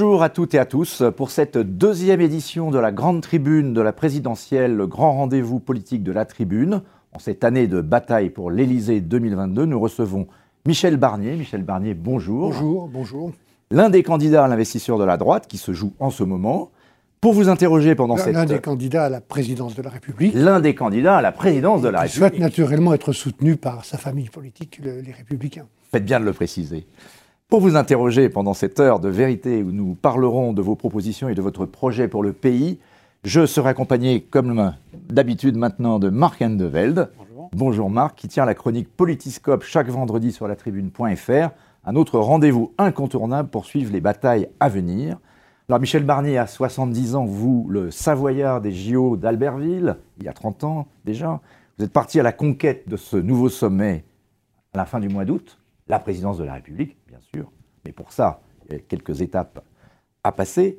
Bonjour à toutes et à tous pour cette deuxième édition de la Grande Tribune de la présidentielle, le grand rendez-vous politique de la Tribune. En cette année de bataille pour l'Élysée 2022, nous recevons Michel Barnier. Michel Barnier, bonjour. Bonjour, bonjour. L'un des candidats à l'investisseur de la droite qui se joue en ce moment. Pour vous interroger pendant cette... L'un des candidats à la présidence de la République. L'un des candidats à la présidence de la République. souhaite naturellement être soutenu par sa famille politique, les Républicains. Faites bien de le préciser. Pour vous interroger pendant cette heure de vérité où nous parlerons de vos propositions et de votre projet pour le pays, je serai accompagné, comme d'habitude maintenant, de Marc Endeveld. Bonjour. Bonjour Marc, qui tient la chronique Politiscope chaque vendredi sur la tribune.fr. Un autre rendez-vous incontournable pour suivre les batailles à venir. Alors Michel Barnier a 70 ans, vous, le Savoyard des JO d'Albertville, il y a 30 ans déjà. Vous êtes parti à la conquête de ce nouveau sommet à la fin du mois d'août, la présidence de la République sûr. Mais pour ça, il y a quelques étapes à passer.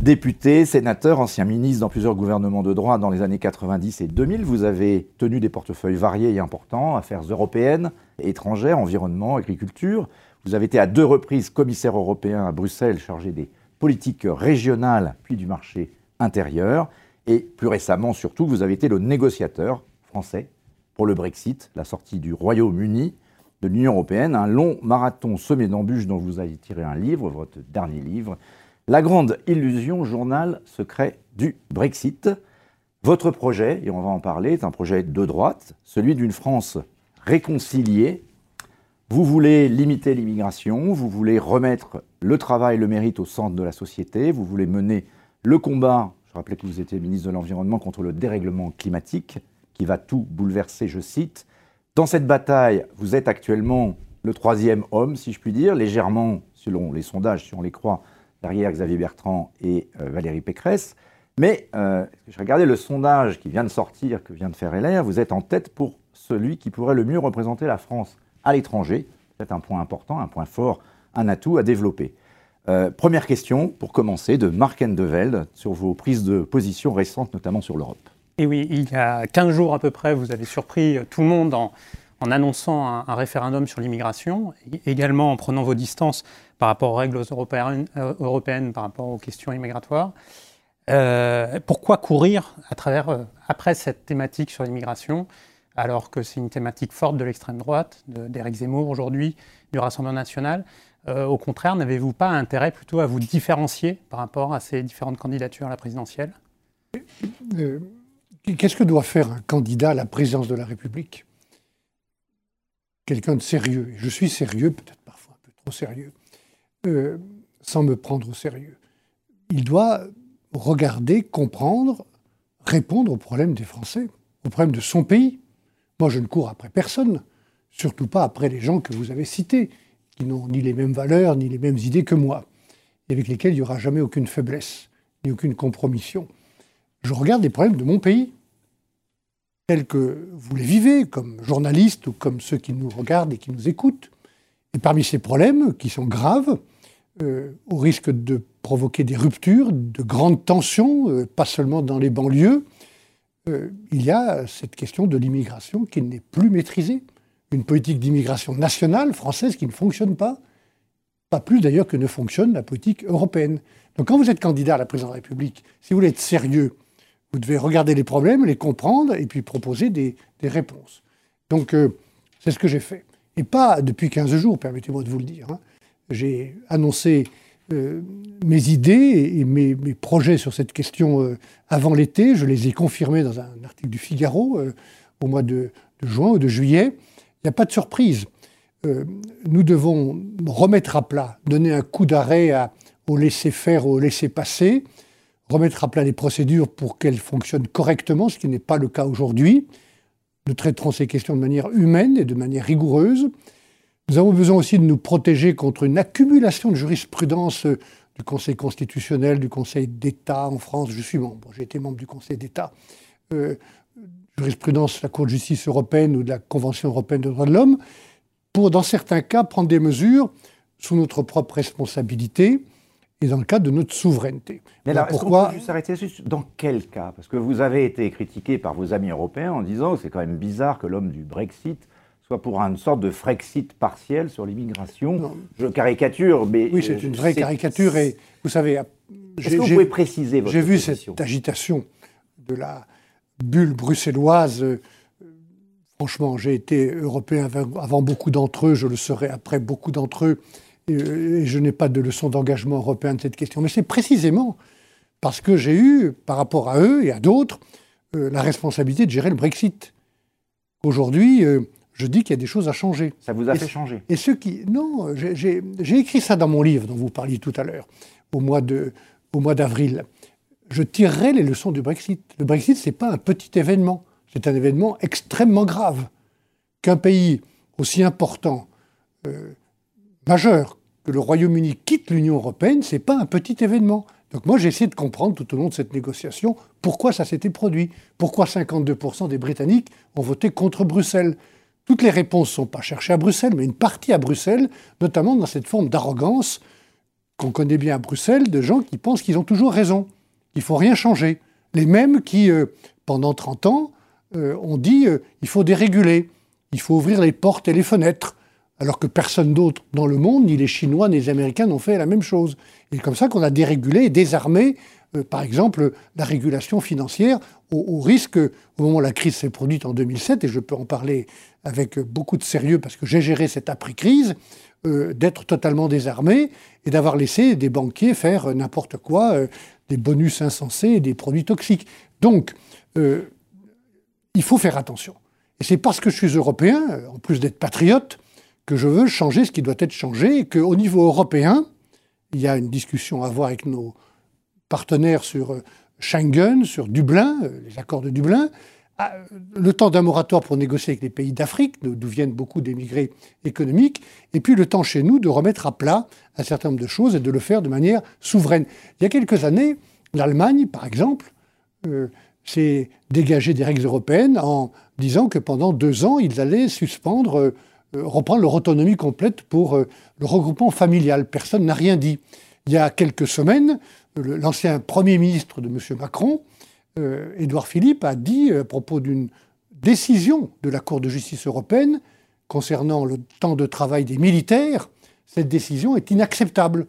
Député, sénateur, ancien ministre dans plusieurs gouvernements de droit dans les années 90 et 2000, vous avez tenu des portefeuilles variés et importants, affaires européennes, étrangères, environnement, agriculture. Vous avez été à deux reprises commissaire européen à Bruxelles, chargé des politiques régionales puis du marché intérieur. Et plus récemment, surtout, vous avez été le négociateur français pour le Brexit, la sortie du Royaume-Uni de l'Union européenne, un long marathon semé d'embûches dont vous avez tiré un livre, votre dernier livre, La grande illusion, journal secret du Brexit. Votre projet, et on va en parler, est un projet de droite, celui d'une France réconciliée. Vous voulez limiter l'immigration, vous voulez remettre le travail, le mérite au centre de la société, vous voulez mener le combat, je rappelais que vous étiez ministre de l'Environnement, contre le dérèglement climatique, qui va tout bouleverser, je cite, dans cette bataille, vous êtes actuellement le troisième homme, si je puis dire, légèrement, selon les sondages, si on les croit, derrière Xavier Bertrand et euh, Valérie Pécresse. Mais euh, je regardais le sondage qui vient de sortir, que vient de faire LR, vous êtes en tête pour celui qui pourrait le mieux représenter la France à l'étranger. C'est un point important, un point fort, un atout à développer. Euh, première question, pour commencer, de Marc Endeveld sur vos prises de position récentes, notamment sur l'Europe. Et oui, il y a 15 jours à peu près, vous avez surpris tout le monde en, annonçant un, référendum sur l'immigration, également en prenant vos distances par rapport aux règles européennes, euh, par rapport aux questions immigratoires. Euh, pourquoi courir euh, après cette thématique sur l'immigration, alors que c'est une thématique forte de l'extrême droite, d'Éric Zemmour aujourd'hui, du Rassemblement national? Au contraire, n'avez-vous pas intérêt plutôt à vous différencier par rapport à ces différentes candidatures à la présidentielle? Qu'est-ce que doit faire un candidat à la présidence de la République? Quelqu'un de sérieux. Je suis sérieux, peut-être parfois un peu trop sérieux, euh, sans me prendre au sérieux. Il doit regarder, comprendre, répondre aux problèmes des Français, aux problèmes de son pays. Moi, je ne cours après personne, surtout pas après les gens que vous avez cités, qui n'ont ni les mêmes valeurs, ni les mêmes idées que moi, et avec lesquels il n'y aura jamais aucune faiblesse, ni aucune compromission je regarde les problèmes de mon pays, tels que vous les vivez, comme journaliste ou comme ceux qui nous regardent et qui nous écoutent. Et parmi ces problèmes, qui sont graves, euh, au risque de provoquer des ruptures, de grandes tensions, euh, pas seulement dans les banlieues, euh, il y a cette question de l'immigration qui n'est plus maîtrisée. Une politique d'immigration nationale française qui ne fonctionne pas, pas plus d'ailleurs que ne fonctionne la politique européenne. Donc quand vous êtes candidat à la présidence de la République, si vous voulez être sérieux, vous devez regarder les problèmes, les comprendre et puis proposer des, réponses. Donc, euh, c'est ce que j'ai fait. Et pas depuis 15 jours, permettez-moi de vous le dire. Hein. J'ai annoncé euh, mes idées et mes, projets sur cette question euh, avant l'été. Je les ai confirmés dans un article du Figaro au mois de, juin ou de juillet. Il n'y a pas de surprise. nous devons remettre à plat, donner un coup d'arrêt au laisser-faire, au laisser-passer remettre à plat les procédures pour qu'elles fonctionnent correctement, ce qui n'est pas le cas aujourd'hui. Nous traiterons ces questions de manière humaine et de manière rigoureuse. Nous avons besoin aussi de nous protéger contre une accumulation de jurisprudence du Conseil constitutionnel, du Conseil d'État en France. Je suis membre, j'ai été membre du Conseil d'État. Euh, jurisprudence de la Cour de justice européenne ou de la Convention européenne des droits de l'homme, pour, dans certains cas, prendre des mesures sous notre propre responsabilité et dans le cadre de notre souveraineté. Mais alors, pourquoi peut juste arrêter Dans quel cas? Parce que vous avez été critiqué par vos amis européens en disant que c'est quand même bizarre que l'homme du Brexit soit pour une sorte de Frexit partiel sur l'immigration. Je caricature, mais... Oui, c'est une vraie caricature, et vous savez... Est-ce que vous pouvez préciser votre J'ai vu cette agitation de la bulle bruxelloise. Franchement, j'ai été européen avant beaucoup d'entre eux, je le serai après beaucoup d'entre eux, et je n'ai pas de leçon d'engagement européen de cette question. Mais c'est précisément parce que j'ai eu, par rapport à eux et à d'autres, euh, la responsabilité de gérer le Brexit. Aujourd'hui, euh, je dis qu'il y a des choses à changer. Ça vous a fait changer Et ceux qui. Non, j'ai écrit ça dans mon livre dont vous parliez tout à l'heure, au mois d'avril. Je tirerai les leçons du Brexit. Le Brexit, ce n'est pas un petit événement. C'est un événement extrêmement grave. Qu'un pays aussi important, euh, majeur, que le Royaume-Uni quitte l'Union européenne, ce n'est pas un petit événement. Donc moi, j'ai essayé de comprendre tout au long de cette négociation pourquoi ça s'était produit, pourquoi 52% des Britanniques ont voté contre Bruxelles. Toutes les réponses ne sont pas cherchées à Bruxelles, mais une partie à Bruxelles, notamment dans cette forme d'arrogance qu'on connaît bien à Bruxelles, de gens qui pensent qu'ils ont toujours raison, qu'il ne faut rien changer. Les mêmes qui, euh, pendant 30 ans, euh, ont dit euh, il faut déréguler, il faut ouvrir les portes et les fenêtres, alors que personne d'autre dans le monde, ni les Chinois, ni les Américains n'ont fait la même chose. Et c'est comme ça qu'on a dérégulé désarmé, euh, par exemple, la régulation financière, au, risque, au moment où la crise s'est produite en 2007, et je peux en parler avec beaucoup de sérieux parce que j'ai géré cette après-crise, euh, d'être totalement désarmé et d'avoir laissé des banquiers faire n'importe quoi, euh, des bonus insensés et des produits toxiques. Donc, il faut faire attention. Et c'est parce que je suis européen, en plus d'être patriote, que je veux changer ce qui doit être changé et qu'au niveau européen, il y a une discussion à avoir avec nos partenaires sur euh, Schengen, sur Dublin, euh, les accords de Dublin, ah, le temps d'un moratoire pour négocier avec les pays d'Afrique, d'où viennent beaucoup d'émigrés économiques, et puis le temps chez nous de remettre à plat un certain nombre de choses et de le faire de manière souveraine. Il y a quelques années, l'Allemagne, par exemple, euh, s'est dégagée des règles européennes en disant que pendant deux ans, ils allaient suspendre reprendre leur autonomie complète pour euh, le regroupement familial. Personne n'a rien dit. Il y a quelques semaines, l'ancien Premier ministre de M. Macron, euh, Édouard Philippe, a dit à propos d'une décision de la Cour de justice européenne concernant le temps de travail des militaires, cette décision est inacceptable.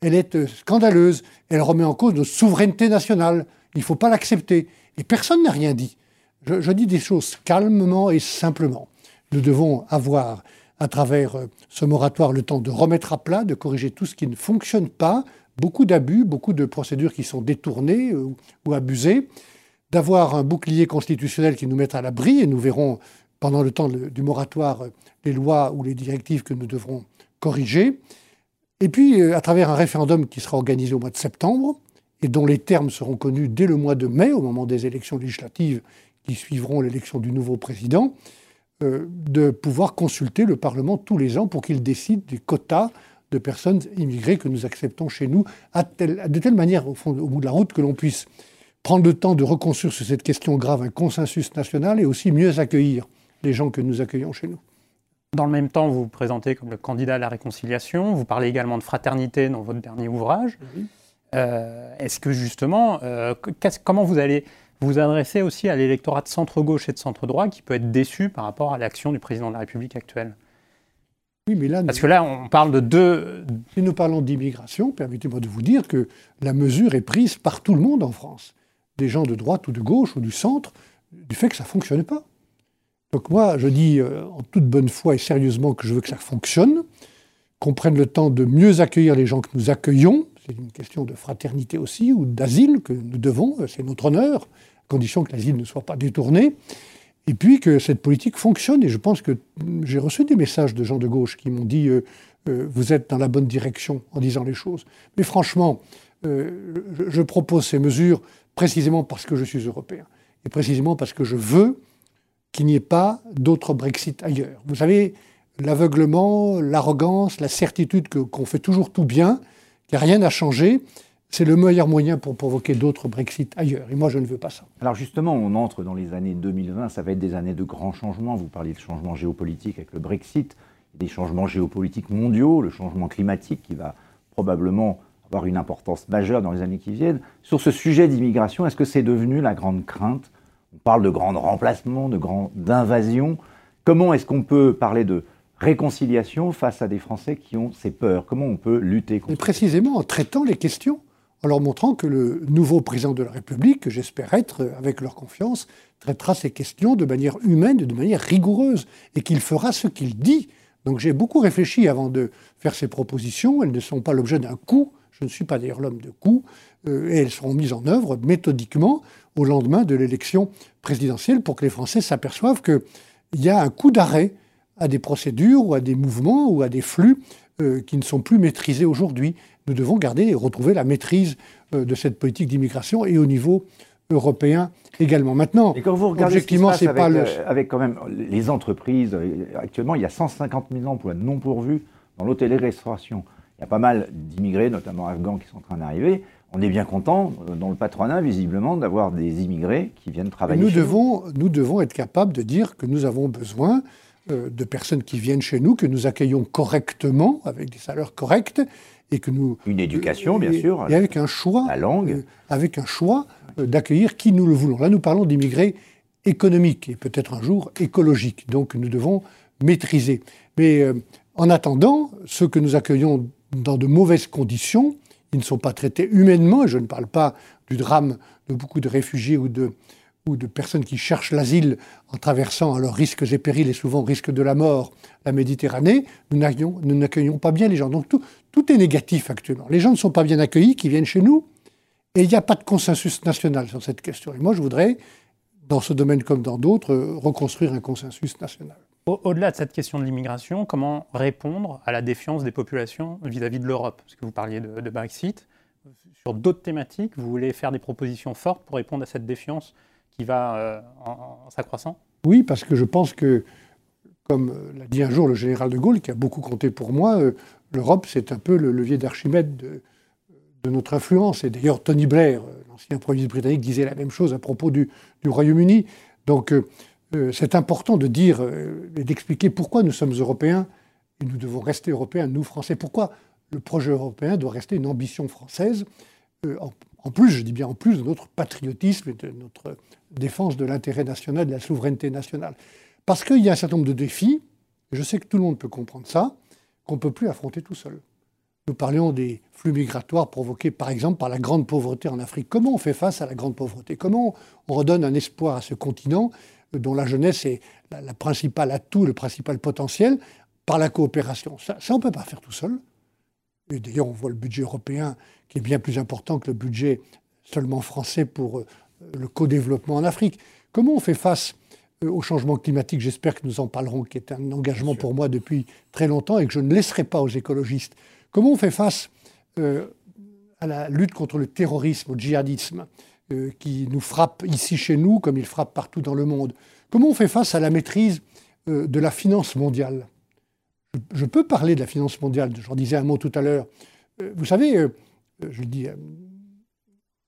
Elle est scandaleuse. Elle remet en cause notre souveraineté nationale. Il ne faut pas l'accepter. Et personne n'a rien dit. je, dis des choses calmement et simplement. Nous devons avoir, à travers euh, ce moratoire, le temps de remettre à plat, de corriger tout ce qui ne fonctionne pas, beaucoup d'abus, beaucoup de procédures qui sont détournées euh, ou, abusées, d'avoir un bouclier constitutionnel qui nous mette à l'abri, et nous verrons pendant le temps du moratoire euh, les lois ou les directives que nous devrons corriger, et puis à travers un référendum qui sera organisé au mois de septembre, et dont les termes seront connus dès le mois de mai, au moment des élections législatives qui suivront l'élection du nouveau président, euh, de pouvoir consulter le Parlement tous les ans pour qu'il décide des quotas de personnes immigrées que nous acceptons chez nous, à de telle manière, au, fond, au bout de la route, que l'on puisse prendre le temps de reconstruire sur cette question grave un consensus national et aussi mieux accueillir les gens que nous accueillons chez nous. Dans le même temps, vous vous présentez comme le candidat à la réconciliation. Vous parlez également de fraternité dans votre dernier ouvrage. Euh, est-ce que justement, euh, comment vous allez vous vous adressez aussi à l'électorat de centre-gauche et de centre-droit qui peut être déçu par rapport à l'action du président de la République actuelle. Oui, mais là, Parce que là, on parle de deux. Si nous parlons d'immigration, permettez-moi de vous dire que la mesure est prise par tout le monde en France. Des gens de droite ou de gauche ou du centre, du fait que ça ne fonctionne pas. Donc moi, je dis euh, en toute bonne foi et sérieusement que je veux que ça fonctionne, qu'on prenne le temps de mieux accueillir les gens que nous accueillons. C'est une question de fraternité aussi, ou d'asile que nous devons, c'est notre honneur condition que l'asile ne soit pas détourné, et puis que cette politique fonctionne. Et je pense que j'ai reçu des messages de gens de gauche qui m'ont dit euh, euh, vous êtes dans la bonne direction en disant les choses. Mais franchement, euh, je, propose ces mesures précisément parce que je suis européen et précisément parce que je veux qu'il n'y ait pas d'autres Brexit ailleurs. Vous savez, l'aveuglement, l'arrogance, la certitude qu'on fait toujours tout bien, rien à changer, c'est le meilleur moyen pour provoquer d'autres Brexit ailleurs. Et moi, je ne veux pas ça. Alors justement, on entre dans les années 2020, ça va être des années de grands changements. Vous parliez de changements géopolitiques avec le Brexit, des changements géopolitiques mondiaux, le changement climatique qui va probablement avoir une importance majeure dans les années qui viennent. Sur ce sujet d'immigration, est-ce que c'est devenu la grande crainte? On parle de grands remplacements, de grandes invasions. Comment est-ce qu'on peut parler de réconciliation face à des Français qui ont ces peurs Comment on peut lutter contre Mais précisément en traitant les questions, en leur montrant que le nouveau président de la République, que j'espère être avec leur confiance, traitera ces questions de manière humaine de manière rigoureuse, et qu'il fera ce qu'il dit. Donc j'ai beaucoup réfléchi avant de faire ces propositions. Elles ne sont pas l'objet d'un coup. Je ne suis pas d'ailleurs l'homme de coup. Euh, et elles seront mises en œuvre méthodiquement au lendemain de l'élection présidentielle pour que les Français s'aperçoivent qu'il y a un coup d'arrêt à des procédures ou à des mouvements ou à des flux euh, qui ne sont plus maîtrisés aujourd'hui. Nous devons garder et retrouver la maîtrise euh, de cette politique d'immigration et au niveau européen également. Maintenant, et quand vous regardez objectivement, c'est pas le... Euh, avec quand même les entreprises. Actuellement, il y a 150 000 emplois non pourvus dans l'hôtellerie-restauration. Il y a pas mal d'immigrés, notamment afghans, qui sont en train d'arriver. On est bien content, dans le patronat, visiblement, d'avoir des immigrés qui viennent travailler. Nous devons, nous devons être capables de dire que nous avons besoin de personnes qui viennent chez nous, que nous accueillons correctement, avec des salaires corrects, et que nous... Une éducation, bien sûr. Et avec un choix... La langue. Euh, avec un choix euh, d'accueillir qui nous le voulons. Là, nous parlons d'immigrés économiques et peut-être un jour écologiques. Donc, nous devons maîtriser. Mais en attendant, ceux que nous accueillons dans de mauvaises conditions, ils ne sont pas traités humainement, et je ne parle pas du drame de beaucoup de réfugiés ou de, ou de personnes qui cherchent l'asile en traversant à leurs risques et périls et souvent risque de la mort la Méditerranée, nous n'accueillons pas bien les gens. Donc tout, tout, est négatif actuellement. Les gens ne sont pas bien accueillis, qui viennent chez nous, et il n'y a pas de consensus national sur cette question. Et moi, je voudrais, dans ce domaine comme dans d'autres, reconstruire un consensus national. Au-delà de cette question de l'immigration, comment répondre à la défiance des populations vis-à-vis de l'Europe? Parce que vous parliez de Brexit. Sur d'autres thématiques, vous voulez faire des propositions fortes pour répondre à cette défiance qui va euh, en, s'accroissant Oui, parce que je pense que, comme euh, l'a dit un jour le général de Gaulle, qui a beaucoup compté pour moi, euh, l'Europe, c'est un peu le levier d'Archimède de, notre influence. Et d'ailleurs, Tony Blair, l'ancien Premier ministre britannique, disait la même chose à propos du, Royaume-Uni. Donc, c'est important de dire et d'expliquer pourquoi nous sommes européens et nous devons rester européens, nous Français. Pourquoi le projet européen doit rester une ambition française plus, je dis bien en plus de notre patriotisme et de notre défense de l'intérêt national, de la souveraineté nationale. Parce qu'il y a un certain nombre de défis, je sais que tout le monde peut comprendre ça, qu'on ne peut plus affronter tout seul. Nous parlions des flux migratoires provoqués par exemple par la grande pauvreté en Afrique. Comment on fait face à la grande pauvreté? Comment on redonne un espoir à ce continent dont la jeunesse est la, principale atout, le principal potentiel, par la coopération? Ça, ça on ne peut pas faire tout seul. Et d'ailleurs, on voit le budget européen qui est bien plus important que le budget seulement français pour euh, le co-développement en Afrique. Comment on fait face euh, au changement climatique? J'espère que nous en parlerons, qui est un engagement pour moi depuis très longtemps et que je ne laisserai pas aux écologistes. Comment on fait face euh, à la lutte contre le terrorisme, au djihadisme, qui nous frappe ici chez nous comme il frappe partout dans le monde? Comment on fait face à la maîtrise de la finance mondiale? Je peux parler de la finance mondiale, j'en disais un mot tout à l'heure. Euh, vous savez, euh, je le dis à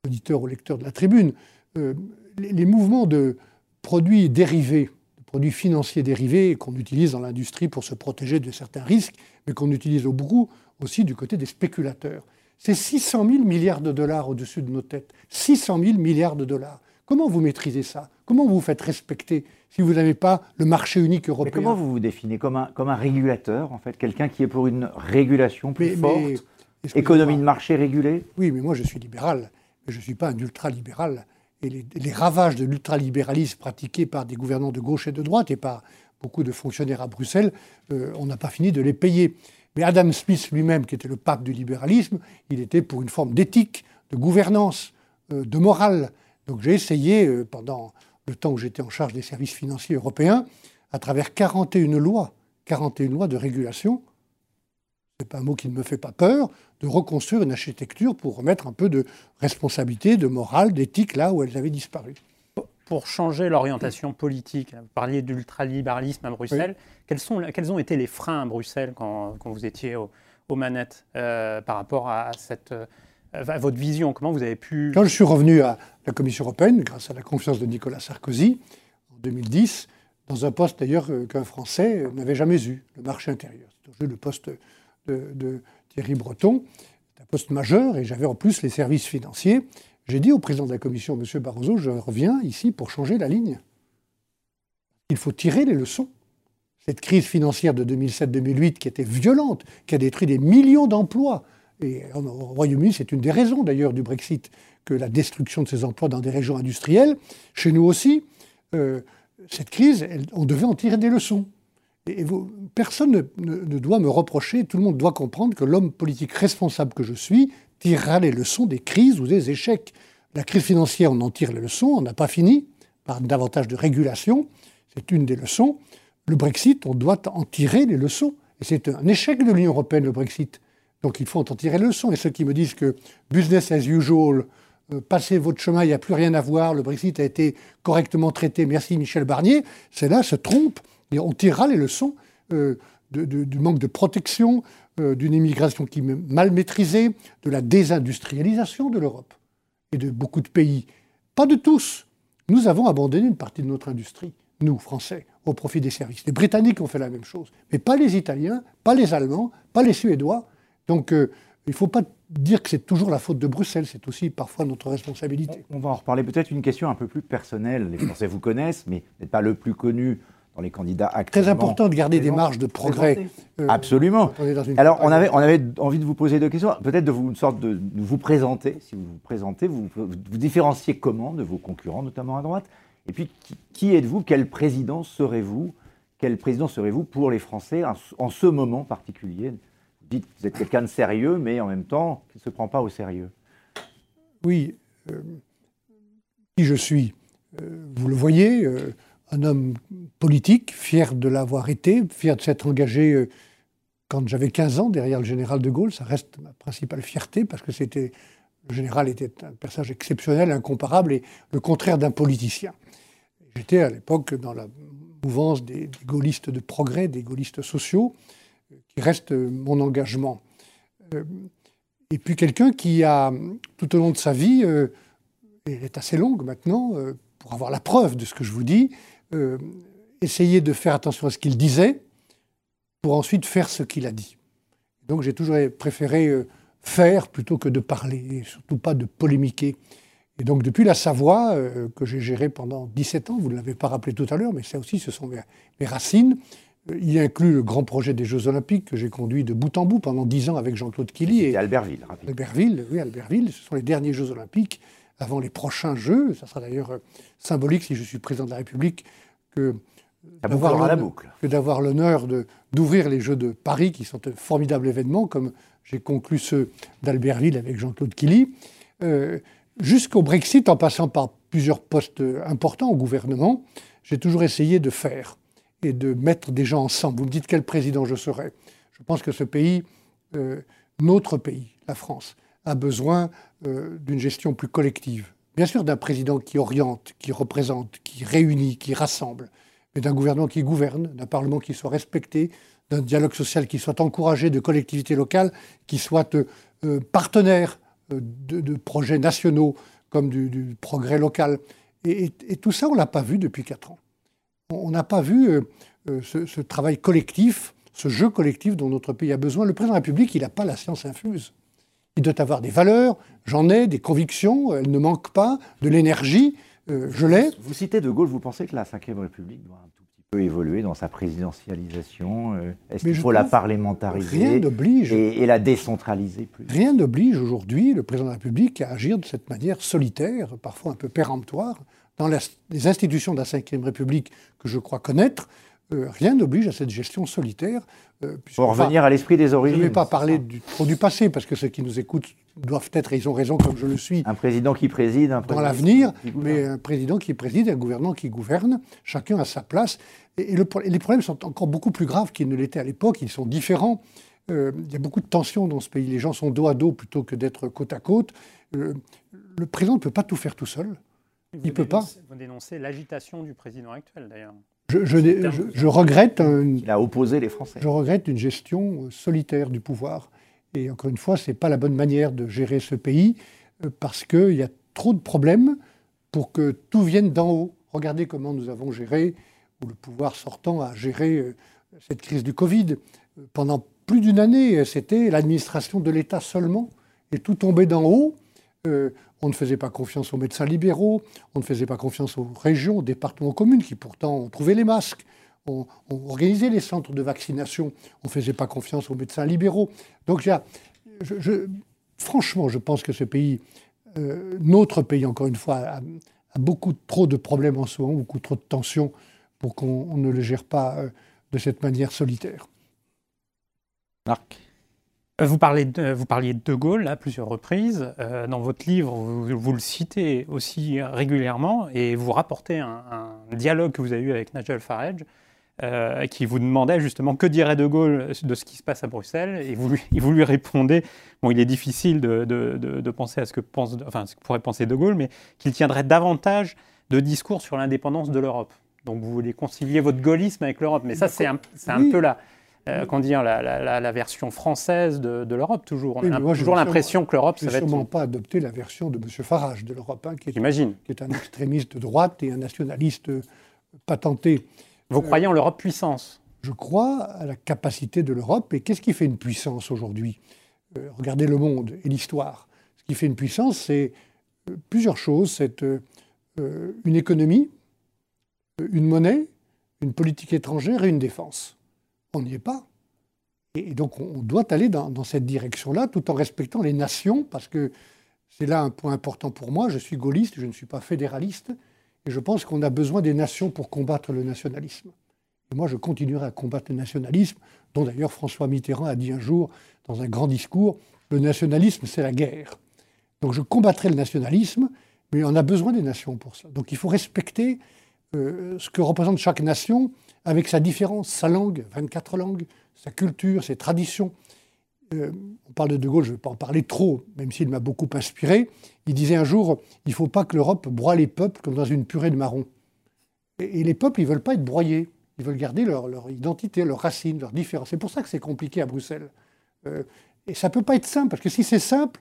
l'auditeur ou lecteur de la tribune, euh, les, mouvements de produits dérivés, de produits financiers dérivés qu'on utilise dans l'industrie pour se protéger de certains risques, mais qu'on utilise au beaucoup aussi du côté des spéculateurs. C'est 600 000 milliards de dollars au-dessus de nos têtes. 600 000 milliards de dollars. Comment vous maîtrisez ça? Comment vous vous faites respecter si vous n'avez pas le marché unique européen Mais Comment vous vous définissez comme un, comme un régulateur, en fait Quelqu'un qui est pour une régulation plus forte Économie de marché régulée? Oui, mais moi je suis libéral, mais je ne suis pas un ultralibéral. Et les, ravages de l'ultralibéralisme pratiqués par des gouvernants de gauche et de droite et par beaucoup de fonctionnaires à Bruxelles, euh, on n'a pas fini de les payer. Mais Adam Smith lui-même, qui était le pape du libéralisme, il était pour une forme d'éthique, de gouvernance, euh, de morale. Donc j'ai essayé, euh, pendant le temps où j'étais en charge des services financiers européens, à travers 41 lois, 41 lois de régulation, n'est pas un mot qui ne me fait pas peur, de reconstruire une architecture pour remettre un peu de responsabilité, de morale, d'éthique là où elles avaient disparu. Pour changer l'orientation politique, vous parliez d'ultralibéralisme à Bruxelles, quels, sont, quels, ont été les freins à Bruxelles quand, vous étiez aux manettes euh, par rapport à cette à votre vision Comment vous avez pu... Quand je suis revenu à la Commission européenne, grâce à la confiance de Nicolas Sarkozy, en 2010, dans un poste d'ailleurs euh, qu'un Français n'avait jamais eu, le marché intérieur. C'était le poste de, Thierry Breton, un poste majeur, et j'avais en plus les services financiers. J'ai dit au président de la Commission, M. Barroso, je reviens ici pour changer la ligne. Il faut tirer les leçons cette crise financière de 2007-2008 qui était violente, qui a détruit des millions d'emplois. Et au Royaume-Uni, c'est une des raisons d'ailleurs du Brexit, que la destruction de ces emplois dans des régions industrielles. Chez nous aussi, euh, cette crise, on devait en tirer des leçons. Et, personne ne, doit me reprocher, tout le monde doit comprendre que l'homme politique responsable que je suis tirera les leçons des crises ou des échecs. La crise financière, on en tire les leçons, on n'a pas fini par davantage de régulation, c'est une des leçons. Le Brexit, on doit en tirer les leçons. Et c'est un échec de l'Union européenne, le Brexit. Donc il faut en tirer les leçons. Et ceux qui me disent que business as usual, euh, passez votre chemin, il n'y a plus rien à voir, le Brexit a été correctement traité, merci Michel Barnier, c'est là se trompe. Et on tirera les leçons euh, du manque de protection, euh, d'une immigration qui est mal maîtrisée, de la désindustrialisation de l'Europe et de beaucoup de pays. Pas de tous. Nous avons abandonné une partie de notre industrie, nous, Français, au profit des services. Les Britanniques ont fait la même chose, mais pas les Italiens, pas les Allemands, pas les Suédois. Donc il ne faut pas dire que c'est toujours la faute de Bruxelles, c'est aussi parfois notre responsabilité. On va en reparler peut-être une question un peu plus personnelle. Les Français vous connaissent, mais n'êtes pas le plus connu dans les candidats actuels. Très important de garder des marges de progrès. Euh, Absolument. Alors, on avait, on avait envie de vous poser deux questions. Peut-être de vous, une sorte de, vous présenter. Si vous vous présentez, vous vous, différenciez comment de vos concurrents, notamment à droite? Et puis, qui, êtes-vous? Quel président serez-vous? Quel président serez-vous pour les Français en ce moment particulier? Dites que vous êtes quelqu'un de sérieux, mais en même temps, qui ne se prend pas au sérieux. Oui. Euh, qui je suis euh, Vous le voyez, euh, un homme politique, fier de l'avoir été, fier de s'être engagé quand j'avais 15 ans derrière le général de Gaulle. Ça reste ma principale fierté parce que c'était le général était un personnage exceptionnel, incomparable et le contraire d'un politicien. J'étais à l'époque dans la mouvance des, gaullistes de progrès, des gaullistes sociaux qui reste mon engagement. Euh, et puis quelqu'un qui a, tout au long de sa vie, euh, elle est assez longue maintenant, euh, pour avoir la preuve de ce que je vous dis, essayé de faire attention à ce qu'il disait, pour ensuite faire ce qu'il a dit. Donc j'ai toujours préféré faire plutôt que de parler, et surtout pas de polémiquer. Et donc depuis la Savoie, que j'ai gérée pendant 17 ans, vous ne l'avez pas rappelé tout à l'heure, mais ça aussi, ce sont mes racines, il inclut le grand projet des Jeux Olympiques que j'ai conduit de bout en bout pendant dix ans avec Jean-Claude Killy. Et Albertville, rapidement. Albertville, oui, Albertville. Ce sont les derniers Jeux Olympiques avant les prochains Jeux. Ça sera d'ailleurs euh, symbolique si je suis président de la République que d'avoir l'honneur d'ouvrir les Jeux de Paris, qui sont un formidable événement, comme j'ai conclu ceux d'Albertville avec Jean-Claude Killy, euh, jusqu'au Brexit, en passant par plusieurs postes importants au gouvernement, j'ai toujours essayé de faire et de mettre des gens ensemble. Vous me dites quel président je serai. Je pense que ce pays, euh, notre pays, la France, a besoin euh, d'une gestion plus collective. Bien sûr d'un président qui oriente, qui représente, qui réunit, qui rassemble, mais d'un gouvernement qui gouverne, d'un parlement qui soit respecté, d'un dialogue social qui soit encouragé, de collectivités locales qui soient euh, partenaires de, projets nationaux comme du, progrès local. Et, et tout ça, on ne l'a pas vu depuis quatre ans on n'a pas vu euh, euh, ce, travail collectif, ce jeu collectif dont notre pays a besoin. Le président de la République, il n'a pas la science infuse. Il doit avoir des valeurs, j'en ai, des convictions, elles ne manquent pas, de l'énergie, euh, je l'ai. Vous citez De Gaulle, vous pensez que la Ve République doit un tout petit peu évoluer dans sa présidentialisation Est-ce qu'il faut la parlementariser et, et, la décentraliser plus Rien n'oblige aujourd'hui le président de la République à agir de cette manière solitaire, parfois un peu péremptoire, dans les institutions de la Ve République que je crois connaître, euh, rien n'oblige à cette gestion solitaire. Euh, Pour revenir à l'esprit des origines. Je ne vais pas parler du, trop du passé, parce que ceux qui nous écoutent doivent être, et ils ont raison comme je le suis. Un président qui préside, un président Dans l'avenir, mais un président qui préside, un gouvernement qui gouverne, chacun à sa place. Et, les problèmes sont encore beaucoup plus graves qu'ils ne l'étaient à l'époque, ils sont différents. Euh, il y a beaucoup de tensions dans ce pays. Les gens sont dos à dos plutôt que d'être côte à côte. le président ne peut pas tout faire tout seul. Il ne peut pas. Vous dénoncez l'agitation du président actuel, d'ailleurs. Je, regrette. Il a opposé les Français. Je regrette une gestion euh, solitaire du pouvoir. Et encore une fois, ce n'est pas la bonne manière de gérer ce pays, euh, parce qu'il y a trop de problèmes pour que tout vienne d'en haut. Regardez comment nous avons géré, ou le pouvoir sortant a géré euh, cette crise du Covid. Pendant plus d'une année, c'était l'administration de l'État seulement, et tout tombait d'en haut. On ne faisait pas confiance aux médecins libéraux, on ne faisait pas confiance aux régions, aux départements, aux communes, qui pourtant ont trouvé les masques. on, organisait les centres de vaccination, on ne faisait pas confiance aux médecins libéraux. Donc, franchement, je pense que ce pays, euh, notre pays, encore une fois, a, beaucoup trop de problèmes en ce moment, beaucoup trop de tensions pour qu'on ne le gère pas euh, de cette manière solitaire. Marc? Vous, parlez de, vous parliez de De Gaulle à plusieurs reprises. dans votre livre, vous, le citez aussi régulièrement et vous rapportez un, un, dialogue que vous avez eu avec Nigel Farage euh, qui vous demandait justement que dirait De Gaulle de ce qui se passe à Bruxelles, et vous lui, vous lui répondez, bon, il est difficile de, de, de, penser à ce que, pense, enfin, ce que pourrait penser De Gaulle, mais qu'il tiendrait davantage de discours sur l'indépendance de l'Europe. Donc vous voulez concilier votre gaullisme avec l'Europe, mais ça c'est un, un peu la, euh, dire, la, la, la, version française de, de l'Europe, toujours. On a toujours l'impression que l'Europe, ça va être... sûrement pas adopter la version de M. Farage de l'Europe, hein, qui, est, qui est un extrémiste de droite et un nationaliste patenté. Vous croyez en l'Europe puissance? Je crois à la capacité de l'Europe. Et qu'est-ce qui fait une puissance aujourd'hui? Euh, Regardez le monde et l'histoire. Ce qui fait une puissance, c'est euh, plusieurs choses. C'est euh, une économie, une monnaie, une politique étrangère et une défense. On n'y est pas. Et donc on doit aller dans, dans cette direction-là tout en respectant les nations, parce que c'est là un point important pour moi. Je suis gaulliste, je ne suis pas fédéraliste. Et je pense qu'on a besoin des nations pour combattre le nationalisme. Et moi, je continuerai à combattre le nationalisme, dont d'ailleurs François Mitterrand a dit un jour, dans un grand discours, le nationalisme, c'est la guerre. Donc je combattrai le nationalisme, mais on a besoin des nations pour ça. Donc il faut respecter euh, ce que représente chaque nation avec sa différence, sa langue, 24 langues, sa culture, ses traditions. Euh, on parle de De Gaulle, je ne vais pas en parler trop, même s'il m'a beaucoup inspiré. Il disait un jour, il ne faut pas que l'Europe broie les peuples comme dans une purée de marron. Et, les peuples, ils ne veulent pas être broyés. Ils veulent garder leur, identité, leurs racines, leurs différences. C'est pour ça que c'est compliqué à Bruxelles. Euh, et ça ne peut pas être simple, parce que si c'est simple,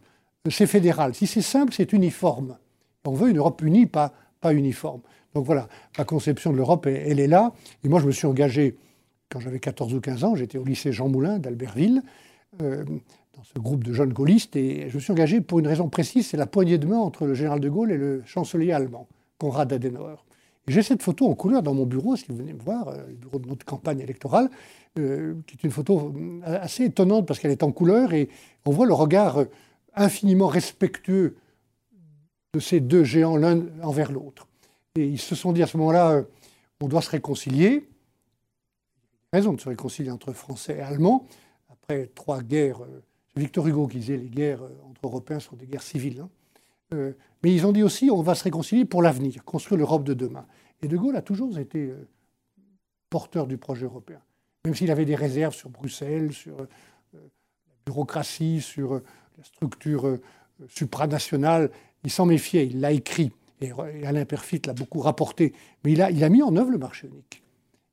c'est fédéral. Si c'est simple, c'est uniforme. On veut une Europe unie, pas uniforme. Donc voilà, ma conception de l'Europe, elle, est là. Et moi, je me suis engagé, quand j'avais 14 ou 15 ans, j'étais au lycée Jean Moulin d'Albertville. Euh, dans ce groupe de jeunes gaullistes, et je me suis engagé pour une raison précise, c'est la poignée de main entre le général de Gaulle et le chancelier allemand, Konrad Adenauer. J'ai cette photo en couleur dans mon bureau, si vous venez me voir, euh, le bureau de notre campagne électorale, euh, qui est une photo assez étonnante parce qu'elle est en couleur et on voit le regard infiniment respectueux de ces deux géants l'un envers l'autre. Et ils se sont dit à ce moment-là, on doit se réconcilier. Raison de se réconcilier entre Français et Allemands après trois guerres, euh, Victor Hugo qui disait les guerres euh, entre Européens sont des guerres civiles. Hein. Euh, mais ils ont dit aussi on va se réconcilier pour l'avenir, construire l'Europe de demain. Et De Gaulle a toujours été porteur du projet européen, même s'il avait des réserves sur Bruxelles, sur la bureaucratie, sur la structure supranationale. Il s'en méfiait, il l'a écrit. Et Alain Perfit l'a beaucoup rapporté. Mais il a, il a mis en œuvre le marché unique.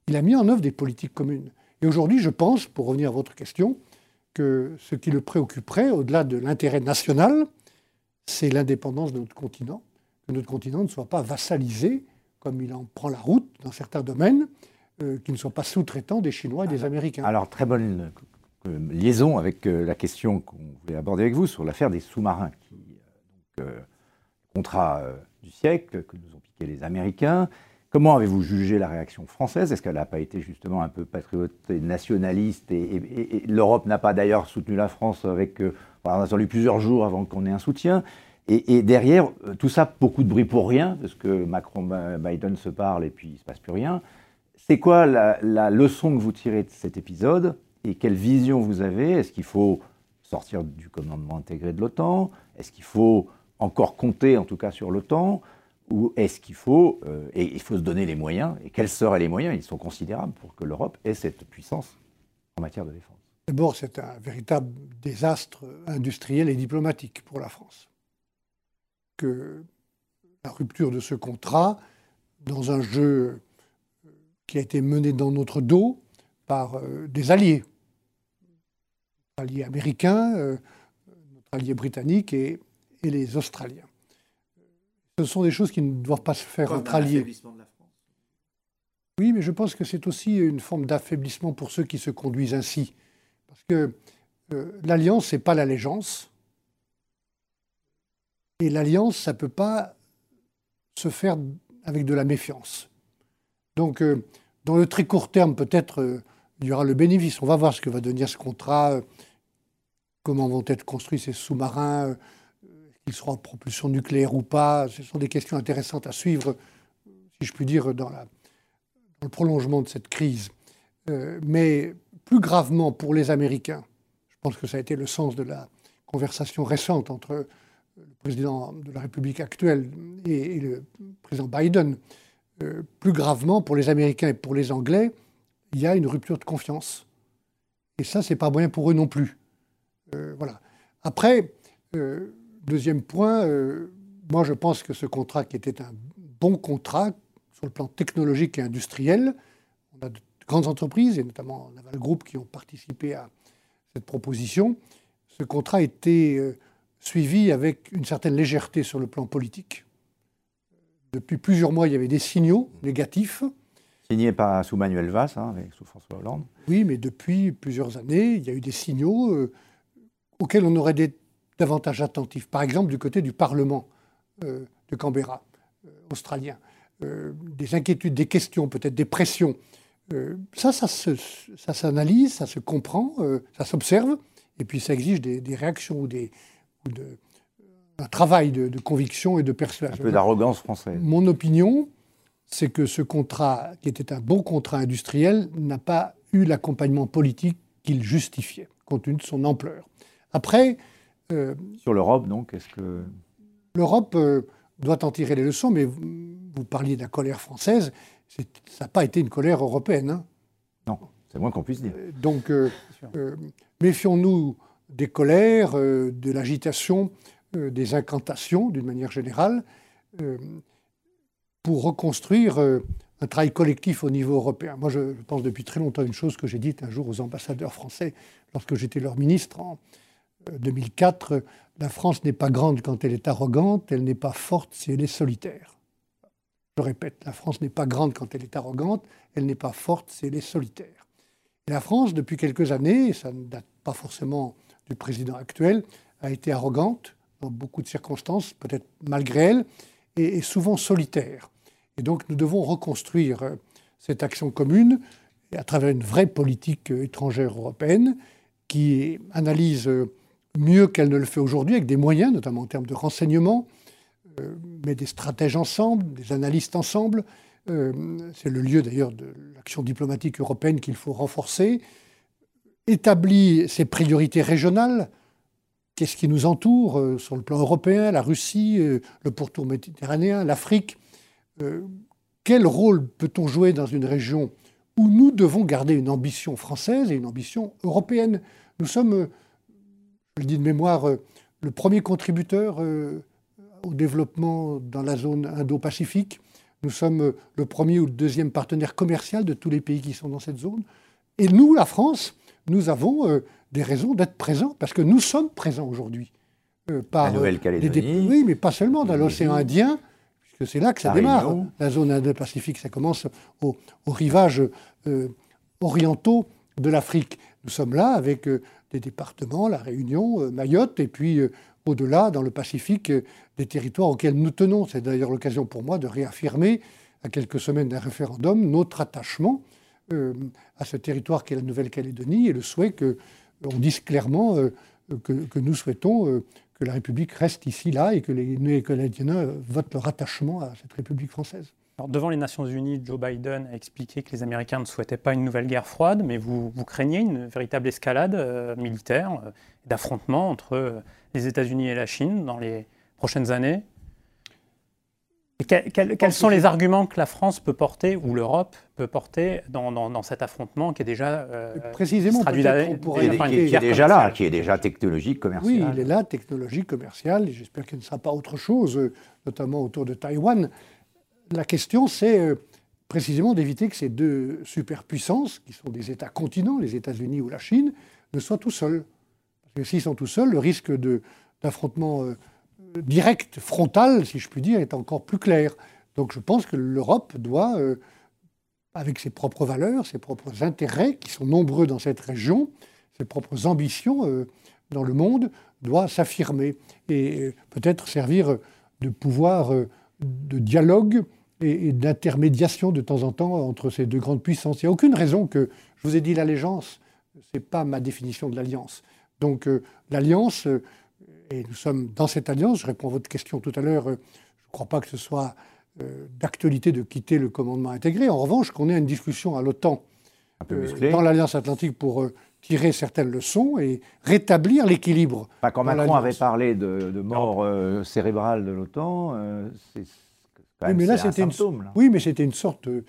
Il a mis en œuvre des politiques communes. Et aujourd'hui, je pense, pour revenir à votre question, que ce qui le préoccuperait, au-delà de l'intérêt national, c'est l'indépendance de notre continent, que notre continent ne soit pas vassalisé, comme il en prend la route dans certains domaines, euh, qu'il ne soit pas sous-traitant des Chinois et des Américains. Alors, très bonne euh, liaison avec euh, la question qu'on voulait aborder avec vous sur l'affaire des sous-marins, qui, donc, contrat du siècle que nous ont piqué les Américains. Comment avez-vous jugé la réaction française? Est-ce qu'elle n'a pas été justement un peu patriote et nationaliste Et, l'Europe n'a pas d'ailleurs soutenu la France avec. Euh, on a attendu plusieurs jours avant qu'on ait un soutien? Et, derrière, euh, tout ça, beaucoup de bruit pour rien, parce que Macron-Biden se parlent et puis il ne se passe plus rien. C'est quoi la, la, leçon que vous tirez de cet épisode? Et quelle vision vous avez? Est-ce qu'il faut sortir du commandement intégré de l'OTAN? Est-ce qu'il faut encore compter, en tout cas, sur l'OTAN ou est-ce qu'il faut, euh, et il faut se donner les moyens, et quels seraient les moyens Ils sont considérables pour que l'Europe ait cette puissance en matière de défense. D'abord, c'est un véritable désastre industriel et diplomatique pour la France. Que la rupture de ce contrat, dans un jeu qui a été mené dans notre dos par euh, des alliés, notre allié américain, euh, notre allié britannique et les Australiens ce sont des choses qui ne doivent pas se faire entre alliés. Oui, mais je pense que c'est aussi une forme d'affaiblissement pour ceux qui se conduisent ainsi. Parce que euh, l'alliance, ce n'est pas l'allégeance. Et l'alliance, ça ne peut pas se faire avec de la méfiance. Donc, euh, dans le très court terme, peut-être, il y aura le bénéfice. On va voir ce que va devenir ce contrat, comment vont être construits ces sous-marins, qu'ils seront en propulsion nucléaire ou pas. Ce sont des questions intéressantes à suivre, si je puis dire, dans, le prolongement de cette crise. mais plus gravement pour les Américains, je pense que ça a été le sens de la conversation récente entre le président de la République actuelle et, le président Biden, euh, plus gravement pour les Américains et pour les Anglais, il y a une rupture de confiance. Et ça, c'est pas moyen pour eux non plus. Euh, voilà. Après, euh, deuxième point, moi je pense que ce contrat qui était un bon contrat sur le plan technologique et industriel, on a de grandes entreprises, et notamment Naval Group, qui ont participé à cette proposition, ce contrat était suivi avec une certaine légèreté sur le plan politique. Depuis plusieurs mois, il y avait des signaux négatifs. Signé par, sous Manuel Valls, hein, sous François Hollande. Oui, mais depuis plusieurs années, il y a eu des signaux euh, auxquels on aurait été davantage attentif. Par exemple, du côté du Parlement euh, de Canberra, euh, australien. des inquiétudes, des questions, peut-être des pressions. ça, ça, s'analyse, ça se comprend, ça s'observe, et puis ça exige des, des réactions ou des, de, un travail de, conviction et de persuasion. Un peu d'arrogance française. Mon opinion, c'est que ce contrat, qui était un bon contrat industriel, n'a pas eu l'accompagnement politique qu'il justifiait, compte tenu de son ampleur. Après. Euh, Sur l'Europe, donc, est-ce que. L'Europe euh, doit en tirer les leçons, mais vous, parliez de la colère française, ça n'a pas été une colère européenne. Hein. Non, c'est moins qu'on puisse dire. Euh, donc, méfions-nous des colères, euh, de l'agitation, euh, des incantations d'une manière générale, euh, pour reconstruire un travail collectif au niveau européen. Moi, je pense depuis très longtemps une chose que j'ai dite un jour aux ambassadeurs français lorsque j'étais leur ministre en 2004. La France n'est pas grande quand elle est arrogante, elle n'est pas forte si elle est solitaire. Je répète, la France n'est pas grande quand elle est arrogante, elle n'est pas forte si elle est solitaire. Et la France, depuis quelques années, et ça ne date pas forcément du président actuel a été arrogante dans beaucoup de circonstances, peut-être malgré elle, et, souvent solitaire. Et donc nous devons reconstruire euh, cette action commune à travers une vraie politique euh, étrangère européenne qui analyse euh, mieux qu'elle ne le fait aujourd'hui, avec des moyens, notamment en termes de renseignement, mais des stratèges ensemble, des analystes ensemble. C'est le lieu d'ailleurs de l'action diplomatique européenne qu'il faut renforcer établit ses priorités régionales. Qu'est-ce qui nous entoure euh, sur le plan européen, la Russie, euh, le pourtour méditerranéen, l'Afrique euh, Quel rôle peut-on jouer dans une région où nous devons garder une ambition française et une ambition européenne? Nous sommes, je le dis de mémoire, le premier contributeur au développement dans la zone Indo-Pacifique. Nous sommes le premier ou le deuxième partenaire commercial de tous les pays qui sont dans cette zone. Et nous, la France, nous avons euh, des raisons d'être présents, parce que nous sommes présents aujourd'hui. Euh, par, la Nouvelle-Calédonie. oui, mais pas seulement, dans l'océan Indien, puisque c'est là que ça démarre. La zone Indo-Pacifique, ça commence aux au rivages euh, orientaux de l'Afrique. Nous sommes là avec des départements, la Réunion, Mayotte, et puis au-delà, dans le Pacifique, des territoires auxquels nous tenons. C'est d'ailleurs l'occasion pour moi de réaffirmer, à quelques semaines d'un référendum, notre attachement euh, à ce territoire qu'est la Nouvelle-Calédonie et le souhait que on dise clairement euh, que, nous souhaitons euh, que la République reste ici, là, et que les Néo-Calédiens votent leur attachement à cette République française. Alors, devant les Nations Unies, Joe Biden a expliqué que les Américains ne souhaitaient pas une nouvelle guerre froide, mais vous, vous craignez une véritable escalade militaire, d'affrontement entre les États-Unis et la Chine dans les prochaines années? Quels sont les arguments que la France peut porter, ou l'Europe peut porter dans, cet affrontement qui est déjà euh, précisément traduit qui, est déjà là, qui est déjà technologique, commercial. Oui, il est là, technologique, commercial, j'espère qu'il ne sera pas autre chose, euh, notamment autour de Taïwan. La question, c'est euh, précisément d'éviter que ces deux superpuissances, qui sont des États continents, les États-Unis ou la Chine, ne soient tout seuls. Parce que s'ils sont tout seuls, le risque d'affrontement direct, frontal, si je puis dire, est encore plus clair. Donc je pense que l'Europe doit, euh, avec ses propres valeurs, ses propres intérêts, qui sont nombreux dans cette région, ses propres ambitions euh, dans le monde, doit s'affirmer et euh, peut-être servir de pouvoir de dialogue et, d'intermédiation de temps en temps entre ces deux grandes puissances. Il n'y a aucune raison que, je vous ai dit l'allégeance, ce n'est pas ma définition de l'alliance. Donc euh, l'alliance, euh, et nous sommes dans cette alliance, je réponds à votre question tout à l'heure, euh, je ne crois pas que ce soit d'actualité de quitter le commandement intégré. En revanche, qu'on ait une discussion à l'OTAN dans l'Alliance Atlantique pour tirer certaines leçons et rétablir l'équilibre. quand Macron avait parlé de, mort cérébrale de l'OTAN, c'est oui, mais là, c'était une, oui, mais c'était une sorte de,